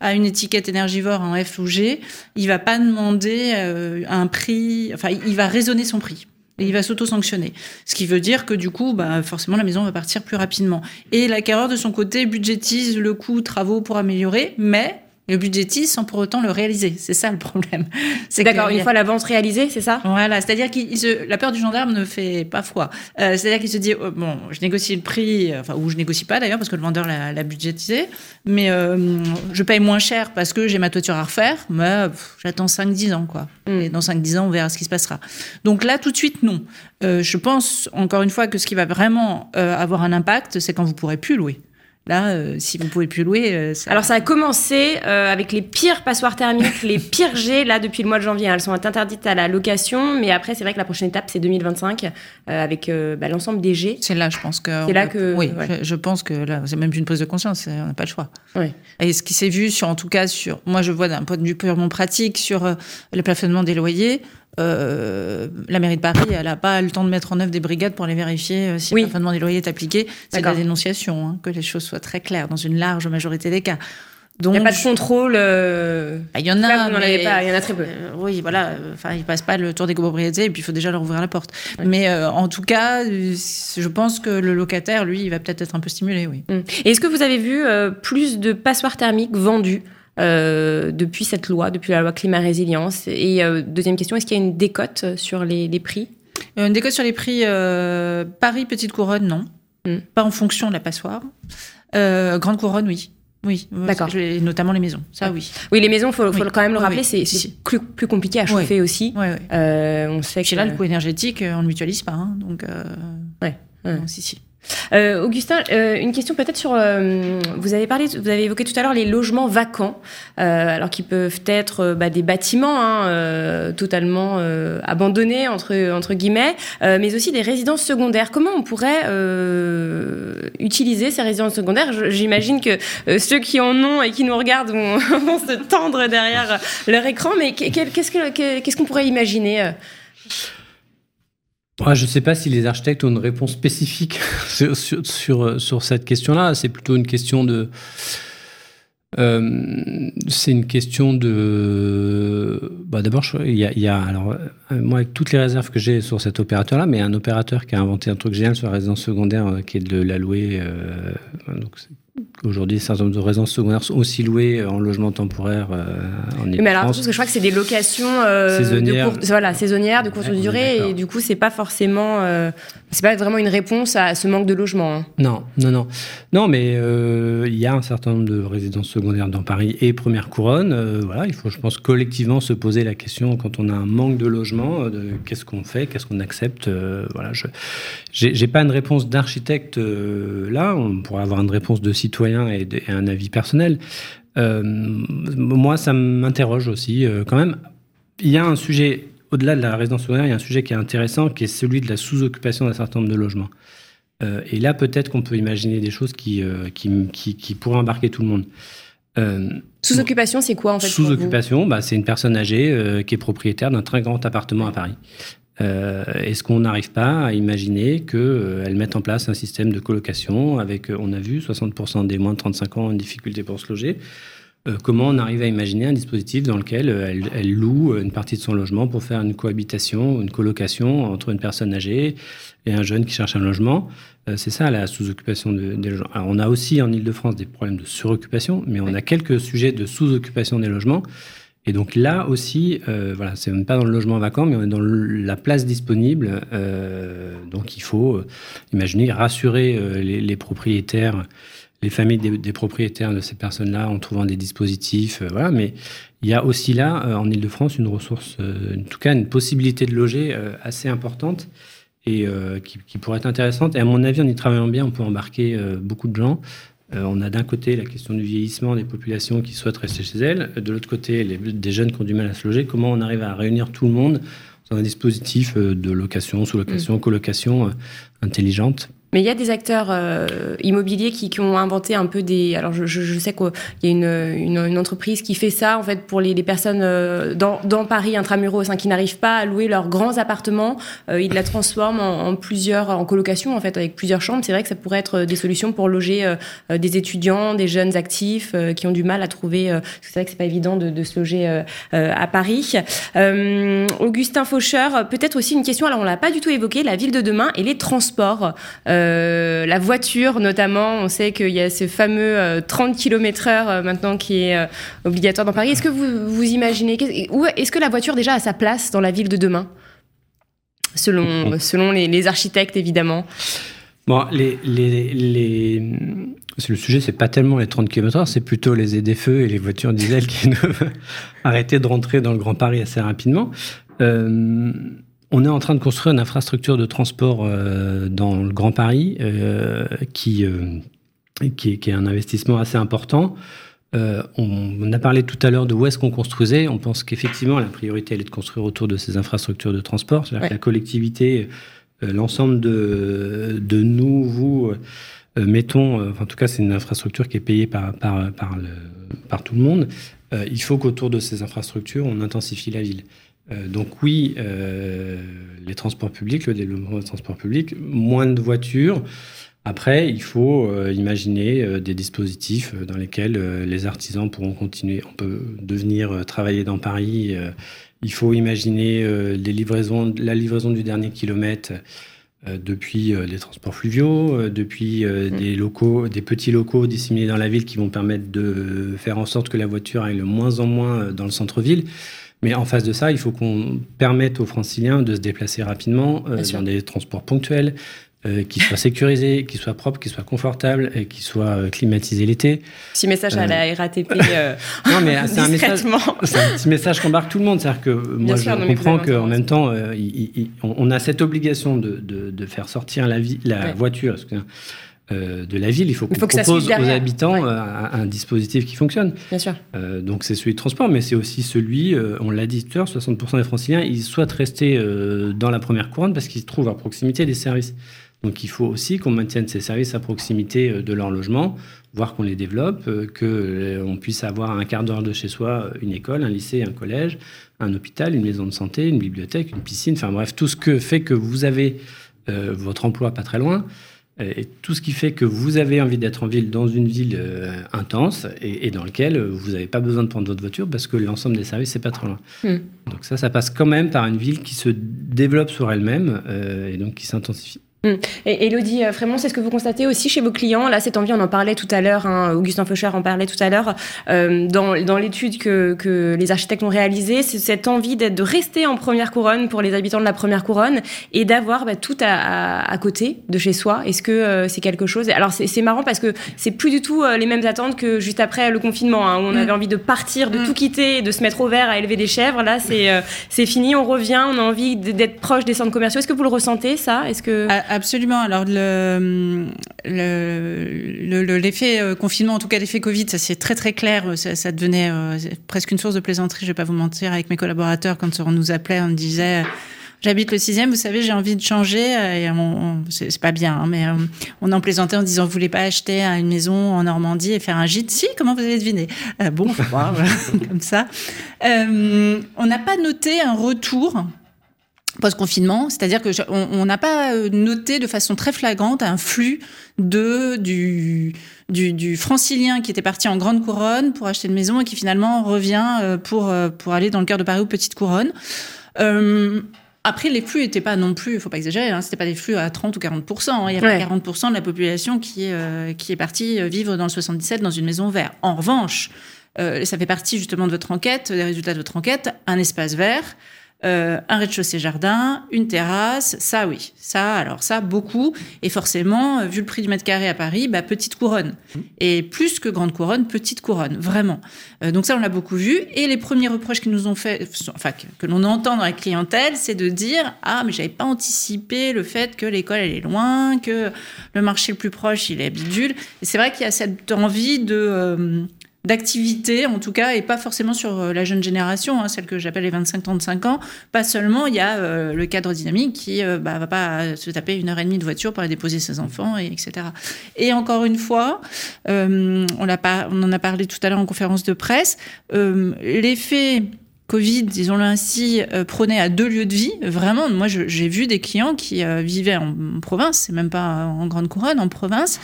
à une étiquette énergivore en F ou G, il va pas demander euh, un prix, enfin, il va raisonner son prix. Et il va s'auto-sanctionner. Ce qui veut dire que du coup, bah, forcément, la maison va partir plus rapidement. Et l'acquéreur, de son côté, budgétise le coût travaux pour améliorer, mais le budgétise sans pour autant le réaliser. C'est ça le problème. (laughs) C'est D'accord, une fois la vente réalisée, c'est ça? Voilà, c'est-à-dire que la peur du gendarme ne fait pas foi. Euh, c'est-à-dire qu'il se dit, oh, bon, je négocie le prix, enfin, ou je négocie pas d'ailleurs, parce que le vendeur l'a budgétisé, mais euh, je paye moins cher parce que j'ai ma toiture à refaire, mais j'attends 5-10 ans, quoi. Mm. Et dans 5-10 ans, on verra ce qui se passera. Donc là, tout de suite, non. Euh, je pense, encore une fois, que ce qui va vraiment avoir un impact, c'est quand vous pourrez plus louer. Là, euh, si vous ne pouvez plus louer. Euh, Alors, ça a commencé euh, avec les pires passoires thermiques, les (laughs) pires G, là, depuis le mois de janvier. Elles sont interdites à la location, mais après, c'est vrai que la prochaine étape, c'est 2025, avec bah, l'ensemble des G. C'est là, je pense que. C'est là que. Oui, je, pense que là, c'est même une prise de conscience, on n'a pas le choix. Oui. Et ce qui s'est vu, sur, en tout cas, sur. Moi, je vois d'un point de vue purement pratique, sur le plafonnement des loyers. Euh, la mairie de Paris, elle n'a pas le temps de mettre en œuvre des brigades pour les vérifier euh, si le plafonnement des loyers est appliqué. C'est la dénonciation, hein, que les choses soient très claires dans une large majorité des cas. Donc, il n'y a pas de contrôle. Euh, bah, il y en a, mais, il y en a très peu. oui, voilà. Enfin, ils passent pas le tour des copropriétés et puis il faut déjà leur ouvrir la porte. Mais en tout cas, je pense que le locataire, lui, il va peut-être être un peu stimulé, oui. Hum. est-ce que vous avez vu plus de passoires thermiques vendus euh, depuis cette loi, depuis la loi climat résilience Et euh, deuxième question, est-ce qu'il y a une décote sur les, prix? Euh, Une décote sur les prix Paris Petite Couronne, non. Hmm. Pas en fonction de la passoire. Grande Couronne, oui. Oui, d'accord. Notamment les maisons, ça oui. Oui, les maisons, il faut, quand même le rappeler, c'est plus, plus, compliqué à chauffer aussi. on sait que là, le coût énergétique, on ne mutualise pas. Hein, donc, ouais. si, si. Euh, Augustin, euh, une question peut-être sur. Euh, vous avez parlé, vous avez évoqué tout à l'heure les logements vacants, alors qui peuvent être bah, des bâtiments hein, totalement abandonnés entre entre guillemets, mais aussi des résidences secondaires. Comment on pourrait utiliser ces résidences secondaires? J'imagine que ceux qui en ont et qui nous regardent vont, (laughs) vont se tendre derrière leur écran, mais qu'est-ce qu'on pourrait imaginer je ne sais pas si les architectes ont une réponse spécifique (laughs) sur, sur, sur, cette question-là. C'est plutôt une question de. Euh, c'est une question de. Bah D'abord, il y, a, Alors, euh, moi, avec toutes les réserves que j'ai sur cet opérateur-là, mais un opérateur qui a inventé un truc génial sur la résidence secondaire, euh, qui est de la louer. Aujourd'hui, certains de résidences secondaires sont aussi louées en logement temporaire euh, en Mais alors, parce que je crois que c'est des locations euh, saisonnières. De voilà, saisonnières, de courte durée, et du coup, c'est pas forcément, euh, c'est pas vraiment une réponse à ce manque de logement. Hein. Non, non, non, non, mais euh, il y a un certain nombre de résidences secondaires dans Paris et Première Couronne. voilà, il faut, je pense, collectivement se poser la question quand on a un manque de logement, de qu'est-ce qu'on fait, qu'est-ce qu'on accepte. voilà, je, j'ai pas une réponse d'architecte là. On pourrait avoir une réponse de citoyen et, un avis personnel. Euh, moi, ça m'interroge aussi euh, quand même. Il y a un sujet, au-delà de la résidence secondaire, il y a un sujet qui est intéressant, qui est celui de la sous-occupation d'un certain nombre de logements. Euh, et là, peut-être qu'on peut imaginer des choses qui, qui, qui, pourraient embarquer tout le monde. Sous-occupation, c'est quoi en fait Sous-occupation, bah, c'est une personne âgée qui est propriétaire d'un très grand appartement à Paris. Euh, est-ce qu'on n'arrive pas à imaginer qu'elles euh, mettent en place un système de colocation avec, euh, on a vu, 60% des moins de 35 ans ont une difficulté pour se loger Comment on arrive à imaginer un dispositif dans lequel elle, loue une partie de son logement pour faire une cohabitation, une colocation entre une personne âgée et un jeune qui cherche un logement? C'est ça la sous-occupation des logements. on a aussi en Ile-de-France des problèmes de suroccupation, mais on a quelques sujets de sous-occupation des logements. Et donc là aussi, euh, voilà, c'est pas dans le logement vacant, mais on est dans la place disponible. Euh, donc il faut euh, imaginer rassurer euh, les, propriétaires, les familles des, propriétaires de ces personnes-là en trouvant des dispositifs. voilà, mais il y a aussi là, en Ile-de-France, une ressource, en tout cas une possibilité de loger assez importante et qui, qui, pourrait être intéressante. Et à mon avis, en y travaillant bien, on peut embarquer beaucoup de gens. Euh, on a d'un côté la question du vieillissement des populations qui souhaitent rester chez elles, de l'autre côté les, des jeunes qui ont du mal à se loger. Comment on arrive à réunir tout le monde dans un dispositif euh, de location, sous-location, mm. colocation euh, intelligente mais il y a des acteurs euh, immobiliers qui, qui, ont inventé un peu des. Alors, je, je, sais qu'il y a une, une, une, entreprise qui fait ça, en fait, pour les, les personnes euh, dans, dans, Paris intramuros hein, qui n'arrivent pas à louer leurs grands appartements. Euh, ils la transforment en, en, plusieurs, en colocation, en fait, avec plusieurs chambres. C'est vrai que ça pourrait être des solutions pour loger euh, des étudiants, des jeunes actifs qui ont du mal à trouver. c'est vrai que c'est pas évident de, de se loger à Paris. Augustin Faucheur, peut-être aussi une question. Alors, on l'a pas du tout évoqué, la ville de demain et les transports. Euh, la voiture notamment, on sait qu'il y a ce fameux 30 km/h maintenant qui est euh, obligatoire dans Paris. Est-ce que vous, vous imaginez, est-ce que la voiture déjà a sa place dans la ville de demain? Selon, selon les, architectes évidemment Bon, les, les, le sujet, c'est pas tellement les 30 km/h, c'est plutôt les feux et les voitures diesel qui (laughs) doivent arrêter de rentrer dans le Grand Paris assez rapidement. Euh, on est en train de construire une infrastructure de transport euh, dans le Grand Paris euh, qui, euh, qui, est, un investissement assez important. On, a parlé tout à l'heure de où est-ce qu'on construisait. On pense qu'effectivement, la priorité, elle est de construire autour de ces infrastructures de transport. C'est-à-dire que la collectivité, l'ensemble de, de, nous, vous, mettons, en tout cas, c'est une infrastructure qui est payée par, par, par, le, par tout le monde. il faut qu'autour de ces infrastructures, on intensifie la ville. Euh, donc oui, euh, les transports publics, le développement des transports publics, moins de voitures. Après, il faut euh, imaginer des dispositifs dans lesquels les artisans pourront continuer. On peut devenir travailler dans Paris. il faut imaginer les livraisons, la livraison du dernier kilomètre depuis les transports fluviaux, depuis mmh. des locaux, des petits locaux disséminés dans la ville qui vont permettre de faire en sorte que la voiture aille le moins en moins dans le centre-ville. Mais en face de ça, il faut qu'on permette aux franciliens de se déplacer rapidement euh, dans des transports ponctuels, euh, qui soit sécurisé, qui soit propre, qui soit confortable et qui soit euh, climatisé l'été. Petit message à la RATP. Euh, (laughs) non, mais c'est un message. C'est un petit message qu'embarque tout le monde. C'est-à-dire que moi, je comprends qu'en même temps, on, a cette obligation de, de, faire sortir la, vie, la voiture. De la ville, il faut qu'on propose aux habitants un, dispositif qui fonctionne. Bien sûr. donc c'est celui de transport, mais c'est aussi celui, on l'a dit tout à l'heure, 60% des franciliens, ils souhaitent rester dans la première couronne parce qu'ils se trouvent à proximité des services. Donc il faut aussi qu'on maintienne ces services à proximité euh, de leur logement, voire qu'on les développe, euh, qu'on euh, puisse avoir un quart d'heure de chez soi une école, un lycée, un collège, un hôpital, une maison de santé, une bibliothèque, une piscine, enfin bref, tout ce que fait que vous avez votre emploi pas très loin. Et tout ce qui fait que vous avez envie d'être en ville dans une ville intense et, dans laquelle vous n'avez pas besoin de prendre votre voiture parce que l'ensemble des services, c'est pas trop loin. Hmm. Donc ça, ça passe quand même par une ville qui se développe sur elle-même et donc qui s'intensifie. Mm. Et Elodie euh, Frémont, c'est ce que vous constatez aussi chez vos clients Là, cette envie, on en parlait tout à l'heure, hein, Augustin Faucher en parlait tout à l'heure, euh, dans, dans l'étude que, que, les architectes ont réalisée, c'est cette envie d'être, de rester en première couronne pour les habitants de la première couronne et d'avoir bah, tout à, à, côté de chez soi. Est-ce que euh, c'est quelque chose? Alors, c'est, marrant parce que c'est plus du tout les mêmes attentes que juste après le confinement, hein, où on mm. avait envie de partir, de mm. tout quitter, de se mettre au vert à élever des chèvres. Là, c'est, c'est fini, on revient, on a envie d'être proche des centres commerciaux. Est-ce que vous le ressentez, ça? Est-ce que... Absolument. Alors, l'effet le, euh, confinement, en tout cas l'effet Covid, ça c'est très très clair. Ça, devenait euh, presque une source de plaisanterie, je vais pas vous mentir, avec mes collaborateurs quand on nous appelait, on disait. J'habite le sixième, vous savez, j'ai envie de changer. Et c'est pas bien, hein, mais euh, on en plaisantait en disant, vous voulez pas acheter une maison en Normandie et faire un gîte? Si, comment vous allez deviner? Bon, faut (laughs) voir, comme ça. on n'a pas noté un retour post-confinement, c'est-à-dire que on n'a pas euh, noté de façon très flagrante un flux de du, du, francilien qui était parti en grande couronne pour acheter une maison et qui finalement revient euh, pour euh, pour aller dans le cœur de Paris ou petite couronne. après, les flux n'étaient pas non plus, il faut pas exagérer, hein, c'était pas des flux à 30 ou 40% hein. Il y a pas 40% de la population qui est, qui est partie vivre dans le 77 dans une maison verte. En revanche, ça fait partie justement de votre enquête, des résultats de votre enquête, un espace vert, euh, un rez-de-chaussée jardin, une terrasse, ça oui, ça alors ça beaucoup et forcément euh, vu le prix du mètre carré à Paris, bah, petite couronne mmh. et plus que grande couronne, petite couronne vraiment. Euh, donc ça on l'a beaucoup vu et les premiers reproches qu'ils nous ont fait, enfin que, l'on entend dans la clientèle, c'est de dire ah mais j'avais pas anticipé le fait que l'école elle est loin, que le marché le plus proche il est bidule et c'est vrai qu'il y a cette envie de d'activité, en tout cas, et pas forcément sur euh, la jeune génération, hein, celle que j'appelle les 25-35 ans. Pas seulement, il y a euh, le cadre dynamique qui euh, bah, va pas se taper une heure et demie de voiture pour aller déposer ses enfants, et, etc. Et encore une fois, on, pas, on en a parlé tout à l'heure en conférence de presse, l'effet Covid, disons-le ainsi, prenait à deux lieux de vie. Vraiment, moi, j'ai vu des clients qui vivaient en, en province, c'est même pas en grande couronne, en province,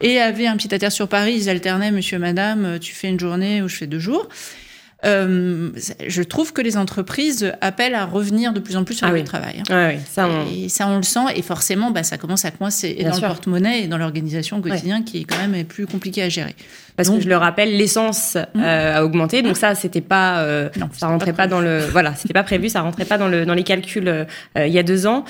et avait un pied à terre sur Paris. Ils alternaient, monsieur, madame, euh, tu fais une journée ou je fais deux jours. Euh, je trouve que les entreprises appellent à revenir de plus en plus sur ah le travail. Ah oui, ça on... Et ça, on le sent. Et forcément, bah, ça commence à coincer dans le porte-monnaie et dans l'organisation quotidienne qui est quand même plus compliqué à gérer. Parce que je le rappelle, l'essence mmh. euh, a augmenté, donc ça, c'était pas, euh, non, ça rentrait pas, dans le, voilà, c'était pas prévu, ça rentrait pas dans le dans les calculs il y a deux ans.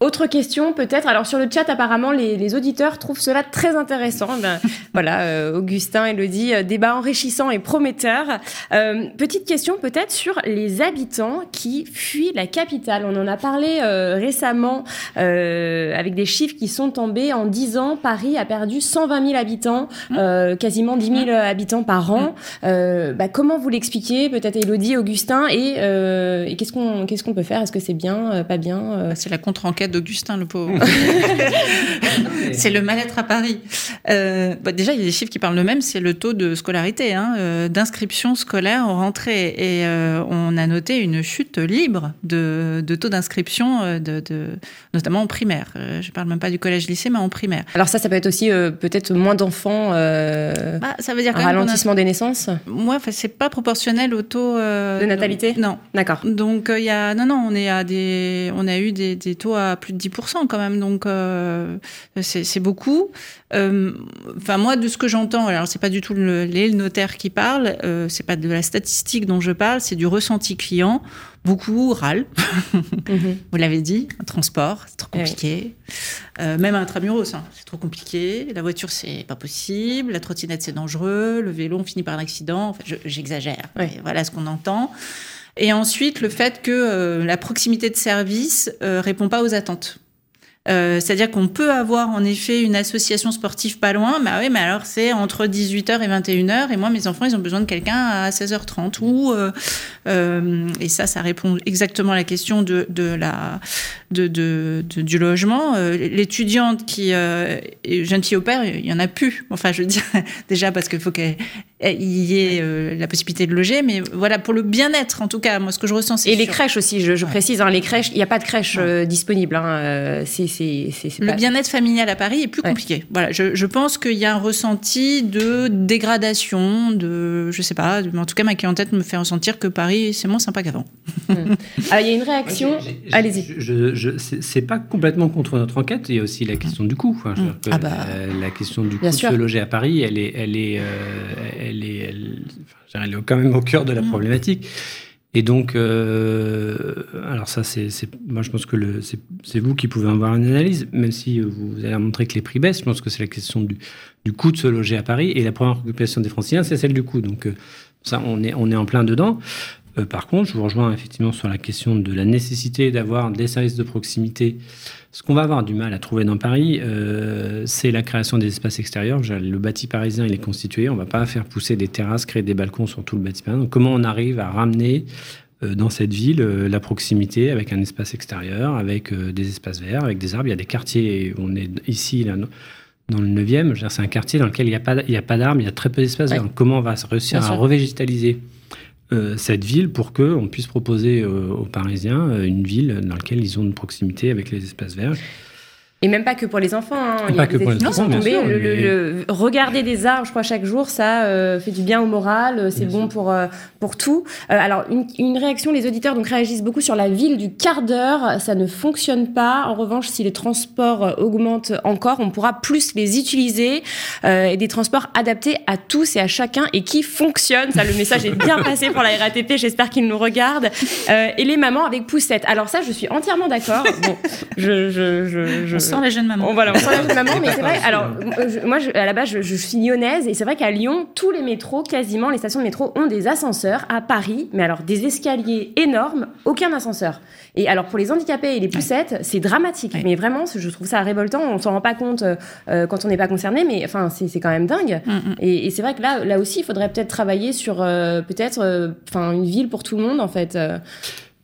Autre question peut-être. Alors sur le chat, apparemment, les, auditeurs trouvent cela très intéressant. Ben, voilà, euh, Augustin, Elodie, euh, débat enrichissant et prometteur. Euh, petite question peut-être sur les habitants qui fuient la capitale. On en a parlé récemment avec des chiffres qui sont tombés. En 10 ans, Paris a perdu 120 000 habitants, mmh. quasiment 10 000 mmh. habitants par an. Mmh. Bah, comment vous l'expliquez Peut-être Elodie, Augustin, et, et qu'est-ce qu'on qu'est-ce qu'on peut faire? Est-ce que c'est bien, pas bien C'est la contre-enquête d'Augustin, le pauvre. (laughs) (laughs) c'est le mal-être à Paris. Euh, bah, déjà, il y a des chiffres qui parlent de même, c'est le taux de scolarité, hein, euh, d'inscription scolaire en rentrée. Et euh, on a noté une chute libre de, taux d'inscription, de, notamment en primaire. je ne parle même pas du collège-lycée, mais en primaire. Alors ça, ça peut être aussi peut-être moins d'enfants, bah, ça veut dire un ralentissement des naissances Moi, c'est pas proportionnel au taux... de natalité Non. D'accord. Donc, il y a... Non, non, on, est à des, on a eu des, des taux à plus de 10% quand même, donc c'est beaucoup. Enfin, moi, de ce que j'entends, alors c'est pas du tout le, les notaires qui parlent, c'est pas de la statistique dont je parle, c'est du ressenti client. Beaucoup râlent. Mhm. (laughs) Vous l'avez dit, un transport, c'est trop eh compliqué. Euh, même un intramuros, hein, c'est trop compliqué. La voiture, c'est pas possible. La trottinette, c'est dangereux. Le vélo, on finit par un accident. Enfin, j'exagère. Voilà ce qu'on entend. Et ensuite, le fait que euh, la proximité de service euh, répond pas aux attentes. Euh, c'est-à-dire qu'on peut avoir en effet une association sportive pas loin, mais ah oui, mais alors c'est entre 18h et 21h, et moi mes enfants ils ont besoin de quelqu'un à 16h30 ou euh, euh, et ça ça répond exactement à la question de, de la de, de, du logement. L'étudiante qui jeune fille au père, il y en a plus. Enfin je veux dire (laughs) déjà parce qu'il faut qu'il y ait la possibilité de loger, mais voilà pour le bien-être en tout cas moi ce que je ressens. Et les crèches aussi, je, précise, hein, les crèches, il n'y a pas de crèche disponible. Hein, c'est le bien-être familial à Paris est plus compliqué. Voilà, je, pense qu'il y a un ressenti de dégradation, de, je sais pas, mais en tout cas ma clientèle me fait ressentir que Paris c'est moins sympa qu'avant. Hmm. il y a une réaction. Allez-y. Je, je, c'est pas complètement contre notre enquête. Il y a aussi la question du coût. Hmm. ah bah, la, question du coût de se loger à Paris, elle est, elle est, euh, elle est, elle, est quand même au cœur de la hmm. problématique. Et donc, euh, alors ça, moi je pense que c'est, vous qui pouvez avoir une analyse, même si vous allez montrer que les prix baissent. Je pense que c'est la question du, coût de se loger à Paris. Et la première occupation des Franciliens, c'est celle du coût. Donc, euh, ça, on est en plein dedans. Euh, par contre, je vous rejoins effectivement sur la question de la nécessité d'avoir des services de proximité ce qu'on va avoir du mal à trouver dans Paris, euh, c'est la création des espaces extérieurs. Le bâti parisien, il est constitué. On ne va pas faire pousser des terrasses, créer des balcons sur tout le bâti parisien. Donc, comment on arrive à ramener euh, dans cette ville la proximité avec un espace extérieur, avec des espaces verts, avec des arbres? Il y a des quartiers, on est ici, là, dans le 9e, c'est un quartier dans lequel il n'y a pas, d'arbres, il y a très peu d'espaces verts. Comment on va réussir à revégétaliser cette ville pour qu'on puisse proposer euh, aux Parisiens euh, une ville dans laquelle ils ont une proximité avec les espaces verts. Et même pas que pour les enfants. Hein. Il y a des les enfants, sont tombés. le, regarder des arbres, je crois, chaque jour, ça euh, fait du bien au moral. Euh, c'est bon pour euh, pour tout. alors, une, une, réaction, les auditeurs donc réagissent beaucoup sur la ville du quart d'heure. Ça ne fonctionne pas. En revanche, si les transports augmentent encore, on pourra plus les utiliser et des transports adaptés à tous et à chacun et qui fonctionnent. Ça, le message est bien passé pour la RATP. J'espère qu'ils nous regardent. et les mamans avec poussette. Alors ça, je suis entièrement d'accord. Bon, je, je, je, je sent les jeunes mamans. voilà, on sent les jeunes mamans, mais c'est vrai. Alors, moi, à la base, je, suis lyonnaise et c'est vrai qu'à Lyon, tous les métros, quasiment les stations de métro, ont des ascenseurs. À Paris, mais alors des escaliers énormes, aucun ascenseur. Et alors pour les handicapés et les poussettes, c'est dramatique. Mais vraiment, je trouve ça révoltant. On s'en rend pas compte euh, quand on n'est pas concerné, mais enfin, c'est quand même dingue. Mm, mm. Et, c'est vrai que là, là aussi, il faudrait peut-être travailler sur euh, peut-être, euh, enfin, une ville pour tout le monde en fait.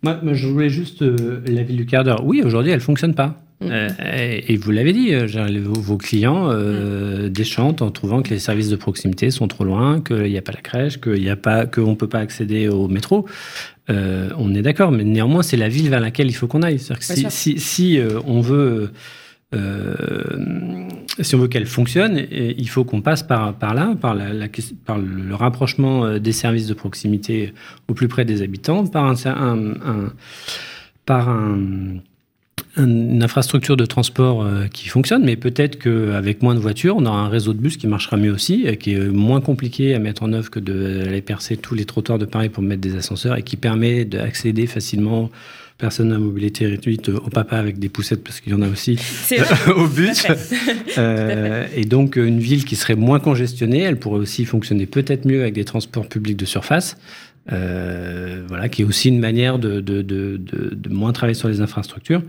Moi, je voulais juste la ville du quart d'heure. Oui, aujourd'hui, elle fonctionne pas. Euh, et vous l'avez dit, euh, vos, clients euh, déchantent en trouvant que les services de proximité sont trop loin, qu'il n'y a pas la crèche, qu'on peut pas accéder au métro. on est d'accord, mais néanmoins, c'est la ville vers laquelle il faut qu'on aille. si, si, si on veut, si on veut qu'elle fonctionne, il faut qu'on passe par, par là, par, la, par le rapprochement des services de proximité au plus près des habitants, par un, un, un par un une infrastructure de transport euh, qui fonctionne, mais peut-être qu'avec moins de voitures, on aura un réseau de bus qui marchera mieux aussi, et qui est moins compliqué à mettre en œuvre que d'aller percer tous les trottoirs de Paris pour mettre des ascenseurs, et qui permet d'accéder facilement personnes à mobilité réduite au papa avec des poussettes, parce qu'il y en a aussi (laughs) au bus. Euh, (laughs) et donc, une ville qui serait moins congestionnée, elle pourrait aussi fonctionner peut-être mieux avec des transports publics de surface. Euh, voilà, qui est aussi une manière de, de, de, de, moins travailler sur les infrastructures.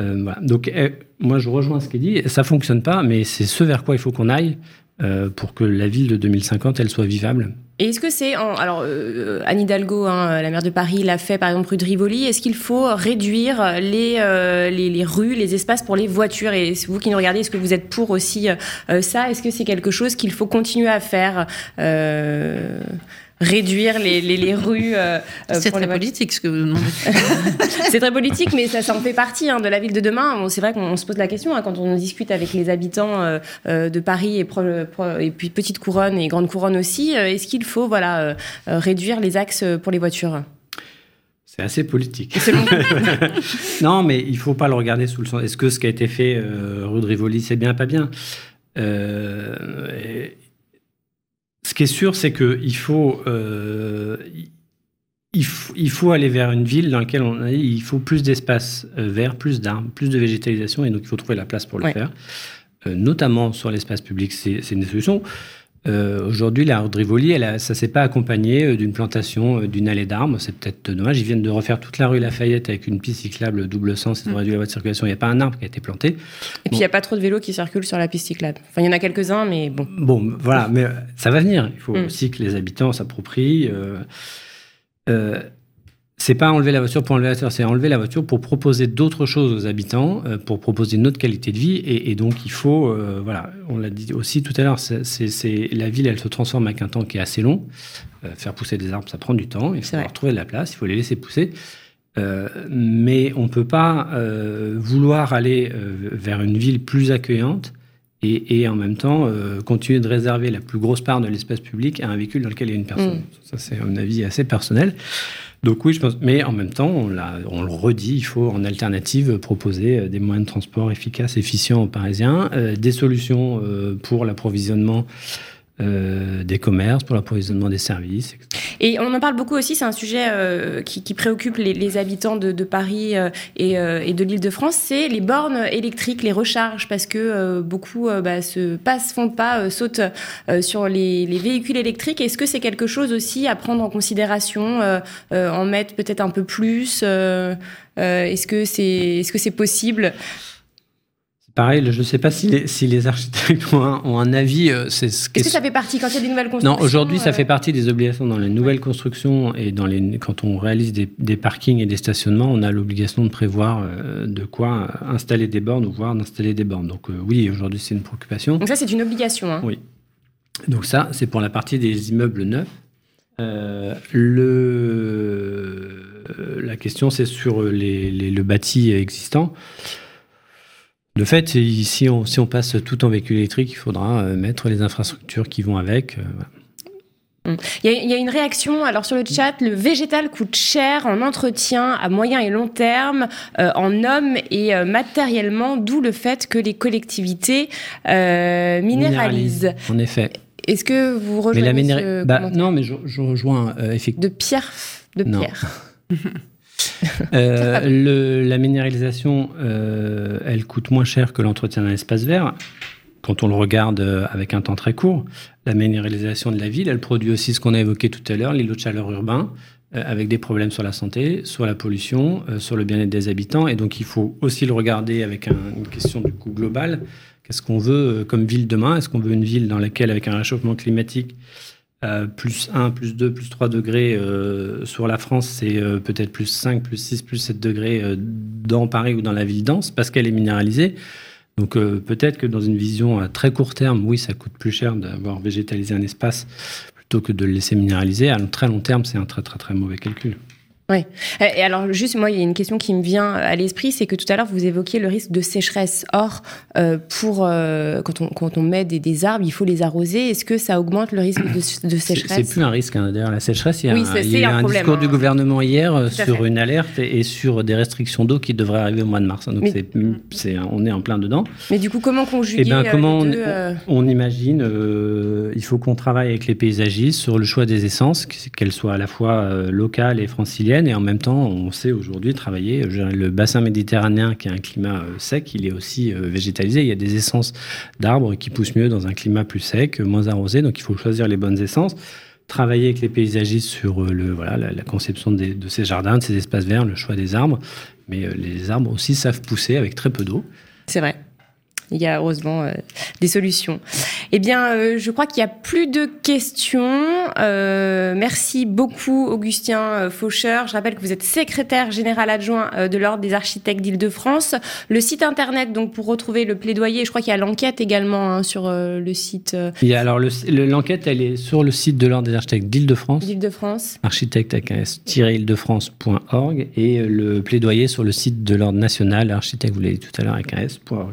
Euh, Donc, eh, moi, je rejoins ce qu'il dit. Ça fonctionne pas, mais c'est ce vers quoi il faut qu'on aille euh, pour que la ville de 2050, elle soit vivable. Et est-ce que c'est alors euh, Anne Hidalgo, hein, la maire de Paris, l'a fait par exemple rue de Rivoli. Est-ce qu'il faut réduire les, les, les, rues, les espaces pour les voitures? Et vous qui nous regardez, est-ce que vous êtes pour aussi ça? Est-ce que c'est quelque chose qu'il faut continuer à faire? Réduire les, les, rues. Euh, euh, c'est très politique ce que vous demandez. (laughs) c'est très politique, mais ça, ça en fait partie hein, de la ville de demain. c'est vrai qu'on se pose la question hein, quand on discute avec les habitants euh, de Paris et, et, puis Petite Couronne et Grande Couronne aussi. Est-ce qu'il faut voilà, réduire les axes pour les voitures? C'est assez politique. (laughs) non, mais il faut pas le regarder sous le sens. Est-ce que ce qui a été fait euh, rue de Rivoli, c'est bien, pas bien? Euh, Ce qui est sûr, c'est qu'il faut, euh, il, il, faut aller vers une ville dans laquelle on, il faut plus d'espace vert, plus d'arbres, plus de végétalisation, et donc il faut trouver la place pour le Ouais. faire. Euh, notamment sur l'espace public, c'est une des solutions. Euh, Aujourd'hui, la rue de Rivoli, elle a- ça s'est pas accompagné euh, d'une plantation, euh, d'une allée d'arbres. C'est peut-être dommage. Ils viennent de refaire toute la rue Lafayette avec une piste cyclable double sens. Ils ont Mm. réduit la voie de circulation. Il n'y a pas un arbre qui a été planté. Et puis, il n'y a pas trop de vélos qui circulent sur la piste cyclable. Enfin, il y en a quelques-uns, mais bon. Bon, voilà, mais euh, ça va venir. Il faut Mm. aussi que les habitants s'approprient. Euh, euh, c'est pas enlever la voiture pour enlever la voiture, c'est enlever la voiture pour proposer d'autres choses aux habitants, euh, pour proposer une autre qualité de vie. Et, et donc, il faut, euh, voilà, on l'a dit aussi tout à l'heure, c'est, la ville, elle se transforme avec un temps qui est assez long. Euh, faire pousser des arbres, ça prend du temps. Il faut leur trouver de la place, il faut les laisser pousser. Mais on peut pas vouloir aller vers une ville plus accueillante et, et en même temps continuer de réserver la plus grosse part de l'espace public à un véhicule dans lequel il y a une personne. Mm. Ça, c'est un avis assez personnel. Donc oui, je pense. Mais en même temps, on, on le redit, il faut en alternative proposer euh, des moyens de transport efficaces, efficients aux Parisiens, euh, des solutions euh, pour l'approvisionnement euh, des commerces, pour l'approvisionnement des services. Et on en parle beaucoup aussi, c'est un sujet euh, qui, qui préoccupe les, les habitants de, de Paris euh, et, euh, et de l'Île-de-France, c'est les bornes électriques, les recharges, parce que euh, beaucoup euh, bah, se passent, font pas, sautent sur les, les véhicules électriques. Est-ce que c'est quelque chose aussi à prendre en considération, en mettre peut-être un peu plus Est-ce que c'est est -ce c'est possible? Pareil, je ne sais pas si les, si les architectes (laughs) ont un, ont un avis. euh, c'est Est-ce que ça fait partie quand il y a des nouvelles constructions Non, aujourd'hui, ça euh, fait partie des obligations dans les nouvelles constructions et dans les, quand on réalise des, des parkings et des stationnements, on a l'obligation de prévoir euh, de quoi installer des bornes ou voire d'installer des bornes. Donc oui, aujourd'hui, c'est une préoccupation. Donc ça, c'est une obligation. Hein. Oui. Donc ça, c'est pour la partie des immeubles neufs. Euh, le, la question, c'est sur les, les- le bâti existant. De fait, si on, si on passe tout en véhicule électrique, il faudra euh, mettre les infrastructures qui vont avec. euh, voilà. Il y, a, il y a une réaction alors sur le chat. Le végétal coûte cher en entretien à moyen et long terme, euh, en hommes et euh, matériellement, d'où le fait que les collectivités euh, minéralisent. En effet. Est-ce que vous Mais rejoignez la minéra- ce bah, non, mais je, je rejoins effectivement. de Pierre de Non. Pierre (laughs) (laughs) Euh, le- la minéralisation, euh, elle coûte moins cher que l'entretien d'un espace vert. Quand on le regarde euh, avec un temps très court, la minéralisation de la ville, elle produit aussi ce qu'on a évoqué tout à l'heure, l'îlot de chaleur urbain, euh, avec des problèmes sur la santé, sur la pollution, sur le bien-être des habitants. Et donc, il faut aussi le regarder avec un- une question du coût global. Qu'est-ce qu'on veut comme ville demain? Est-ce qu'on veut une ville dans laquelle, avec un réchauffement climatique, euh, plus 1, plus 2, plus 3 degrés euh, sur la France, c'est euh, peut-être plus 5, plus 6, plus 7 degrés dans Paris ou dans la ville dense, parce qu'elle est minéralisée. Donc peut-être que dans une vision à très court terme, oui, ça coûte plus cher d'avoir végétalisé un espace plutôt que de le laisser minéraliser. À très long terme, c'est un très très très mauvais calcul. Oui. Et alors, juste, moi, il y a une question qui me vient à l'esprit, c'est que tout à l'heure, vous évoquiez le risque de sécheresse. Or, euh, pour, euh, quand, on, quand on met des, des arbres, il faut les arroser. Est-ce que ça augmente le risque de, sécheresse c'est plus un risque. hein. D'ailleurs, la sécheresse, il y a, Oui, un, il y a un un, problème, discours hein. du gouvernement hier euh, Tout sur une alerte et, et sur des restrictions d'eau qui devraient arriver au mois de mars. Donc, Mais- c'est, c'est, on est en plein dedans. Mais du coup, comment conjuguer Eh ben, euh, comment les on, euh, on imagine euh, Il faut qu'on travaille avec les paysagistes sur le choix des essences, qu'elles soient à la fois euh, locales et franciliennes, et en même temps, on sait aujourd'hui travailler. Le bassin méditerranéen, qui a un climat euh, sec, il est aussi euh, végétalisé. Il y a des essences d'arbres qui poussent mieux dans un climat plus sec, moins arrosé, donc il faut choisir les bonnes essences. Travailler avec les paysagistes sur euh, le, voilà, la, conception de ces jardins, de ces espaces verts, le choix des arbres. Mais les arbres aussi savent pousser avec très peu d'eau. C'est vrai. Il y a heureusement euh, des solutions. Eh bien, euh, je crois qu'il n'y a plus de questions. Euh, merci beaucoup, Augustin Faucheur. Je rappelle que vous êtes secrétaire général adjoint de l'Ordre des architectes d'Île-de-France. Le site internet, donc, pour retrouver le plaidoyer, je crois qu'il y a l'enquête également hein, sur le site Il y a alors le- le- l'enquête, elle est sur le site de l'Ordre des architectes d'Île-de-France, d'Île-de-France. architecte avec un s-île-de-france.org, et le plaidoyer sur le site de l'Ordre national, architecte, vous l'avez dit tout à l'heure, avec un s.org.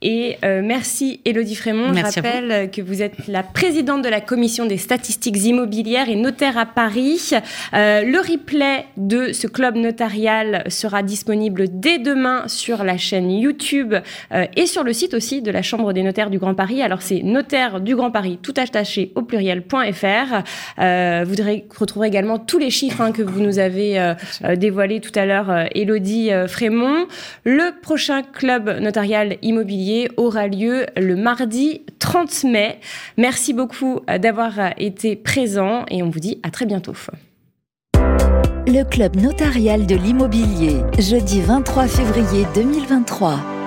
Et euh, merci Elodie Frémont. Je rappelle que vous êtes la présidente de la commission des statistiques immobilières et notaire à Paris. Euh, le replay de ce club notarial sera disponible dès demain sur la chaîne YouTube euh, et sur le site aussi de la Chambre des notaires du Grand Paris. Alors c'est notaire du Grand Paris tout attaché au pluriel.fr. vous retrouverez également tous les chiffres hein, que vous nous avez dévoilés tout à l'heure, Elodie Frémont. Le prochain club notarial immobilier aura lieu le mardi 30 mai. Merci beaucoup euh, d'avoir euh, été présent et on vous dit à très bientôt. Le club notarial de l'immobilier, jeudi 23 février 2023.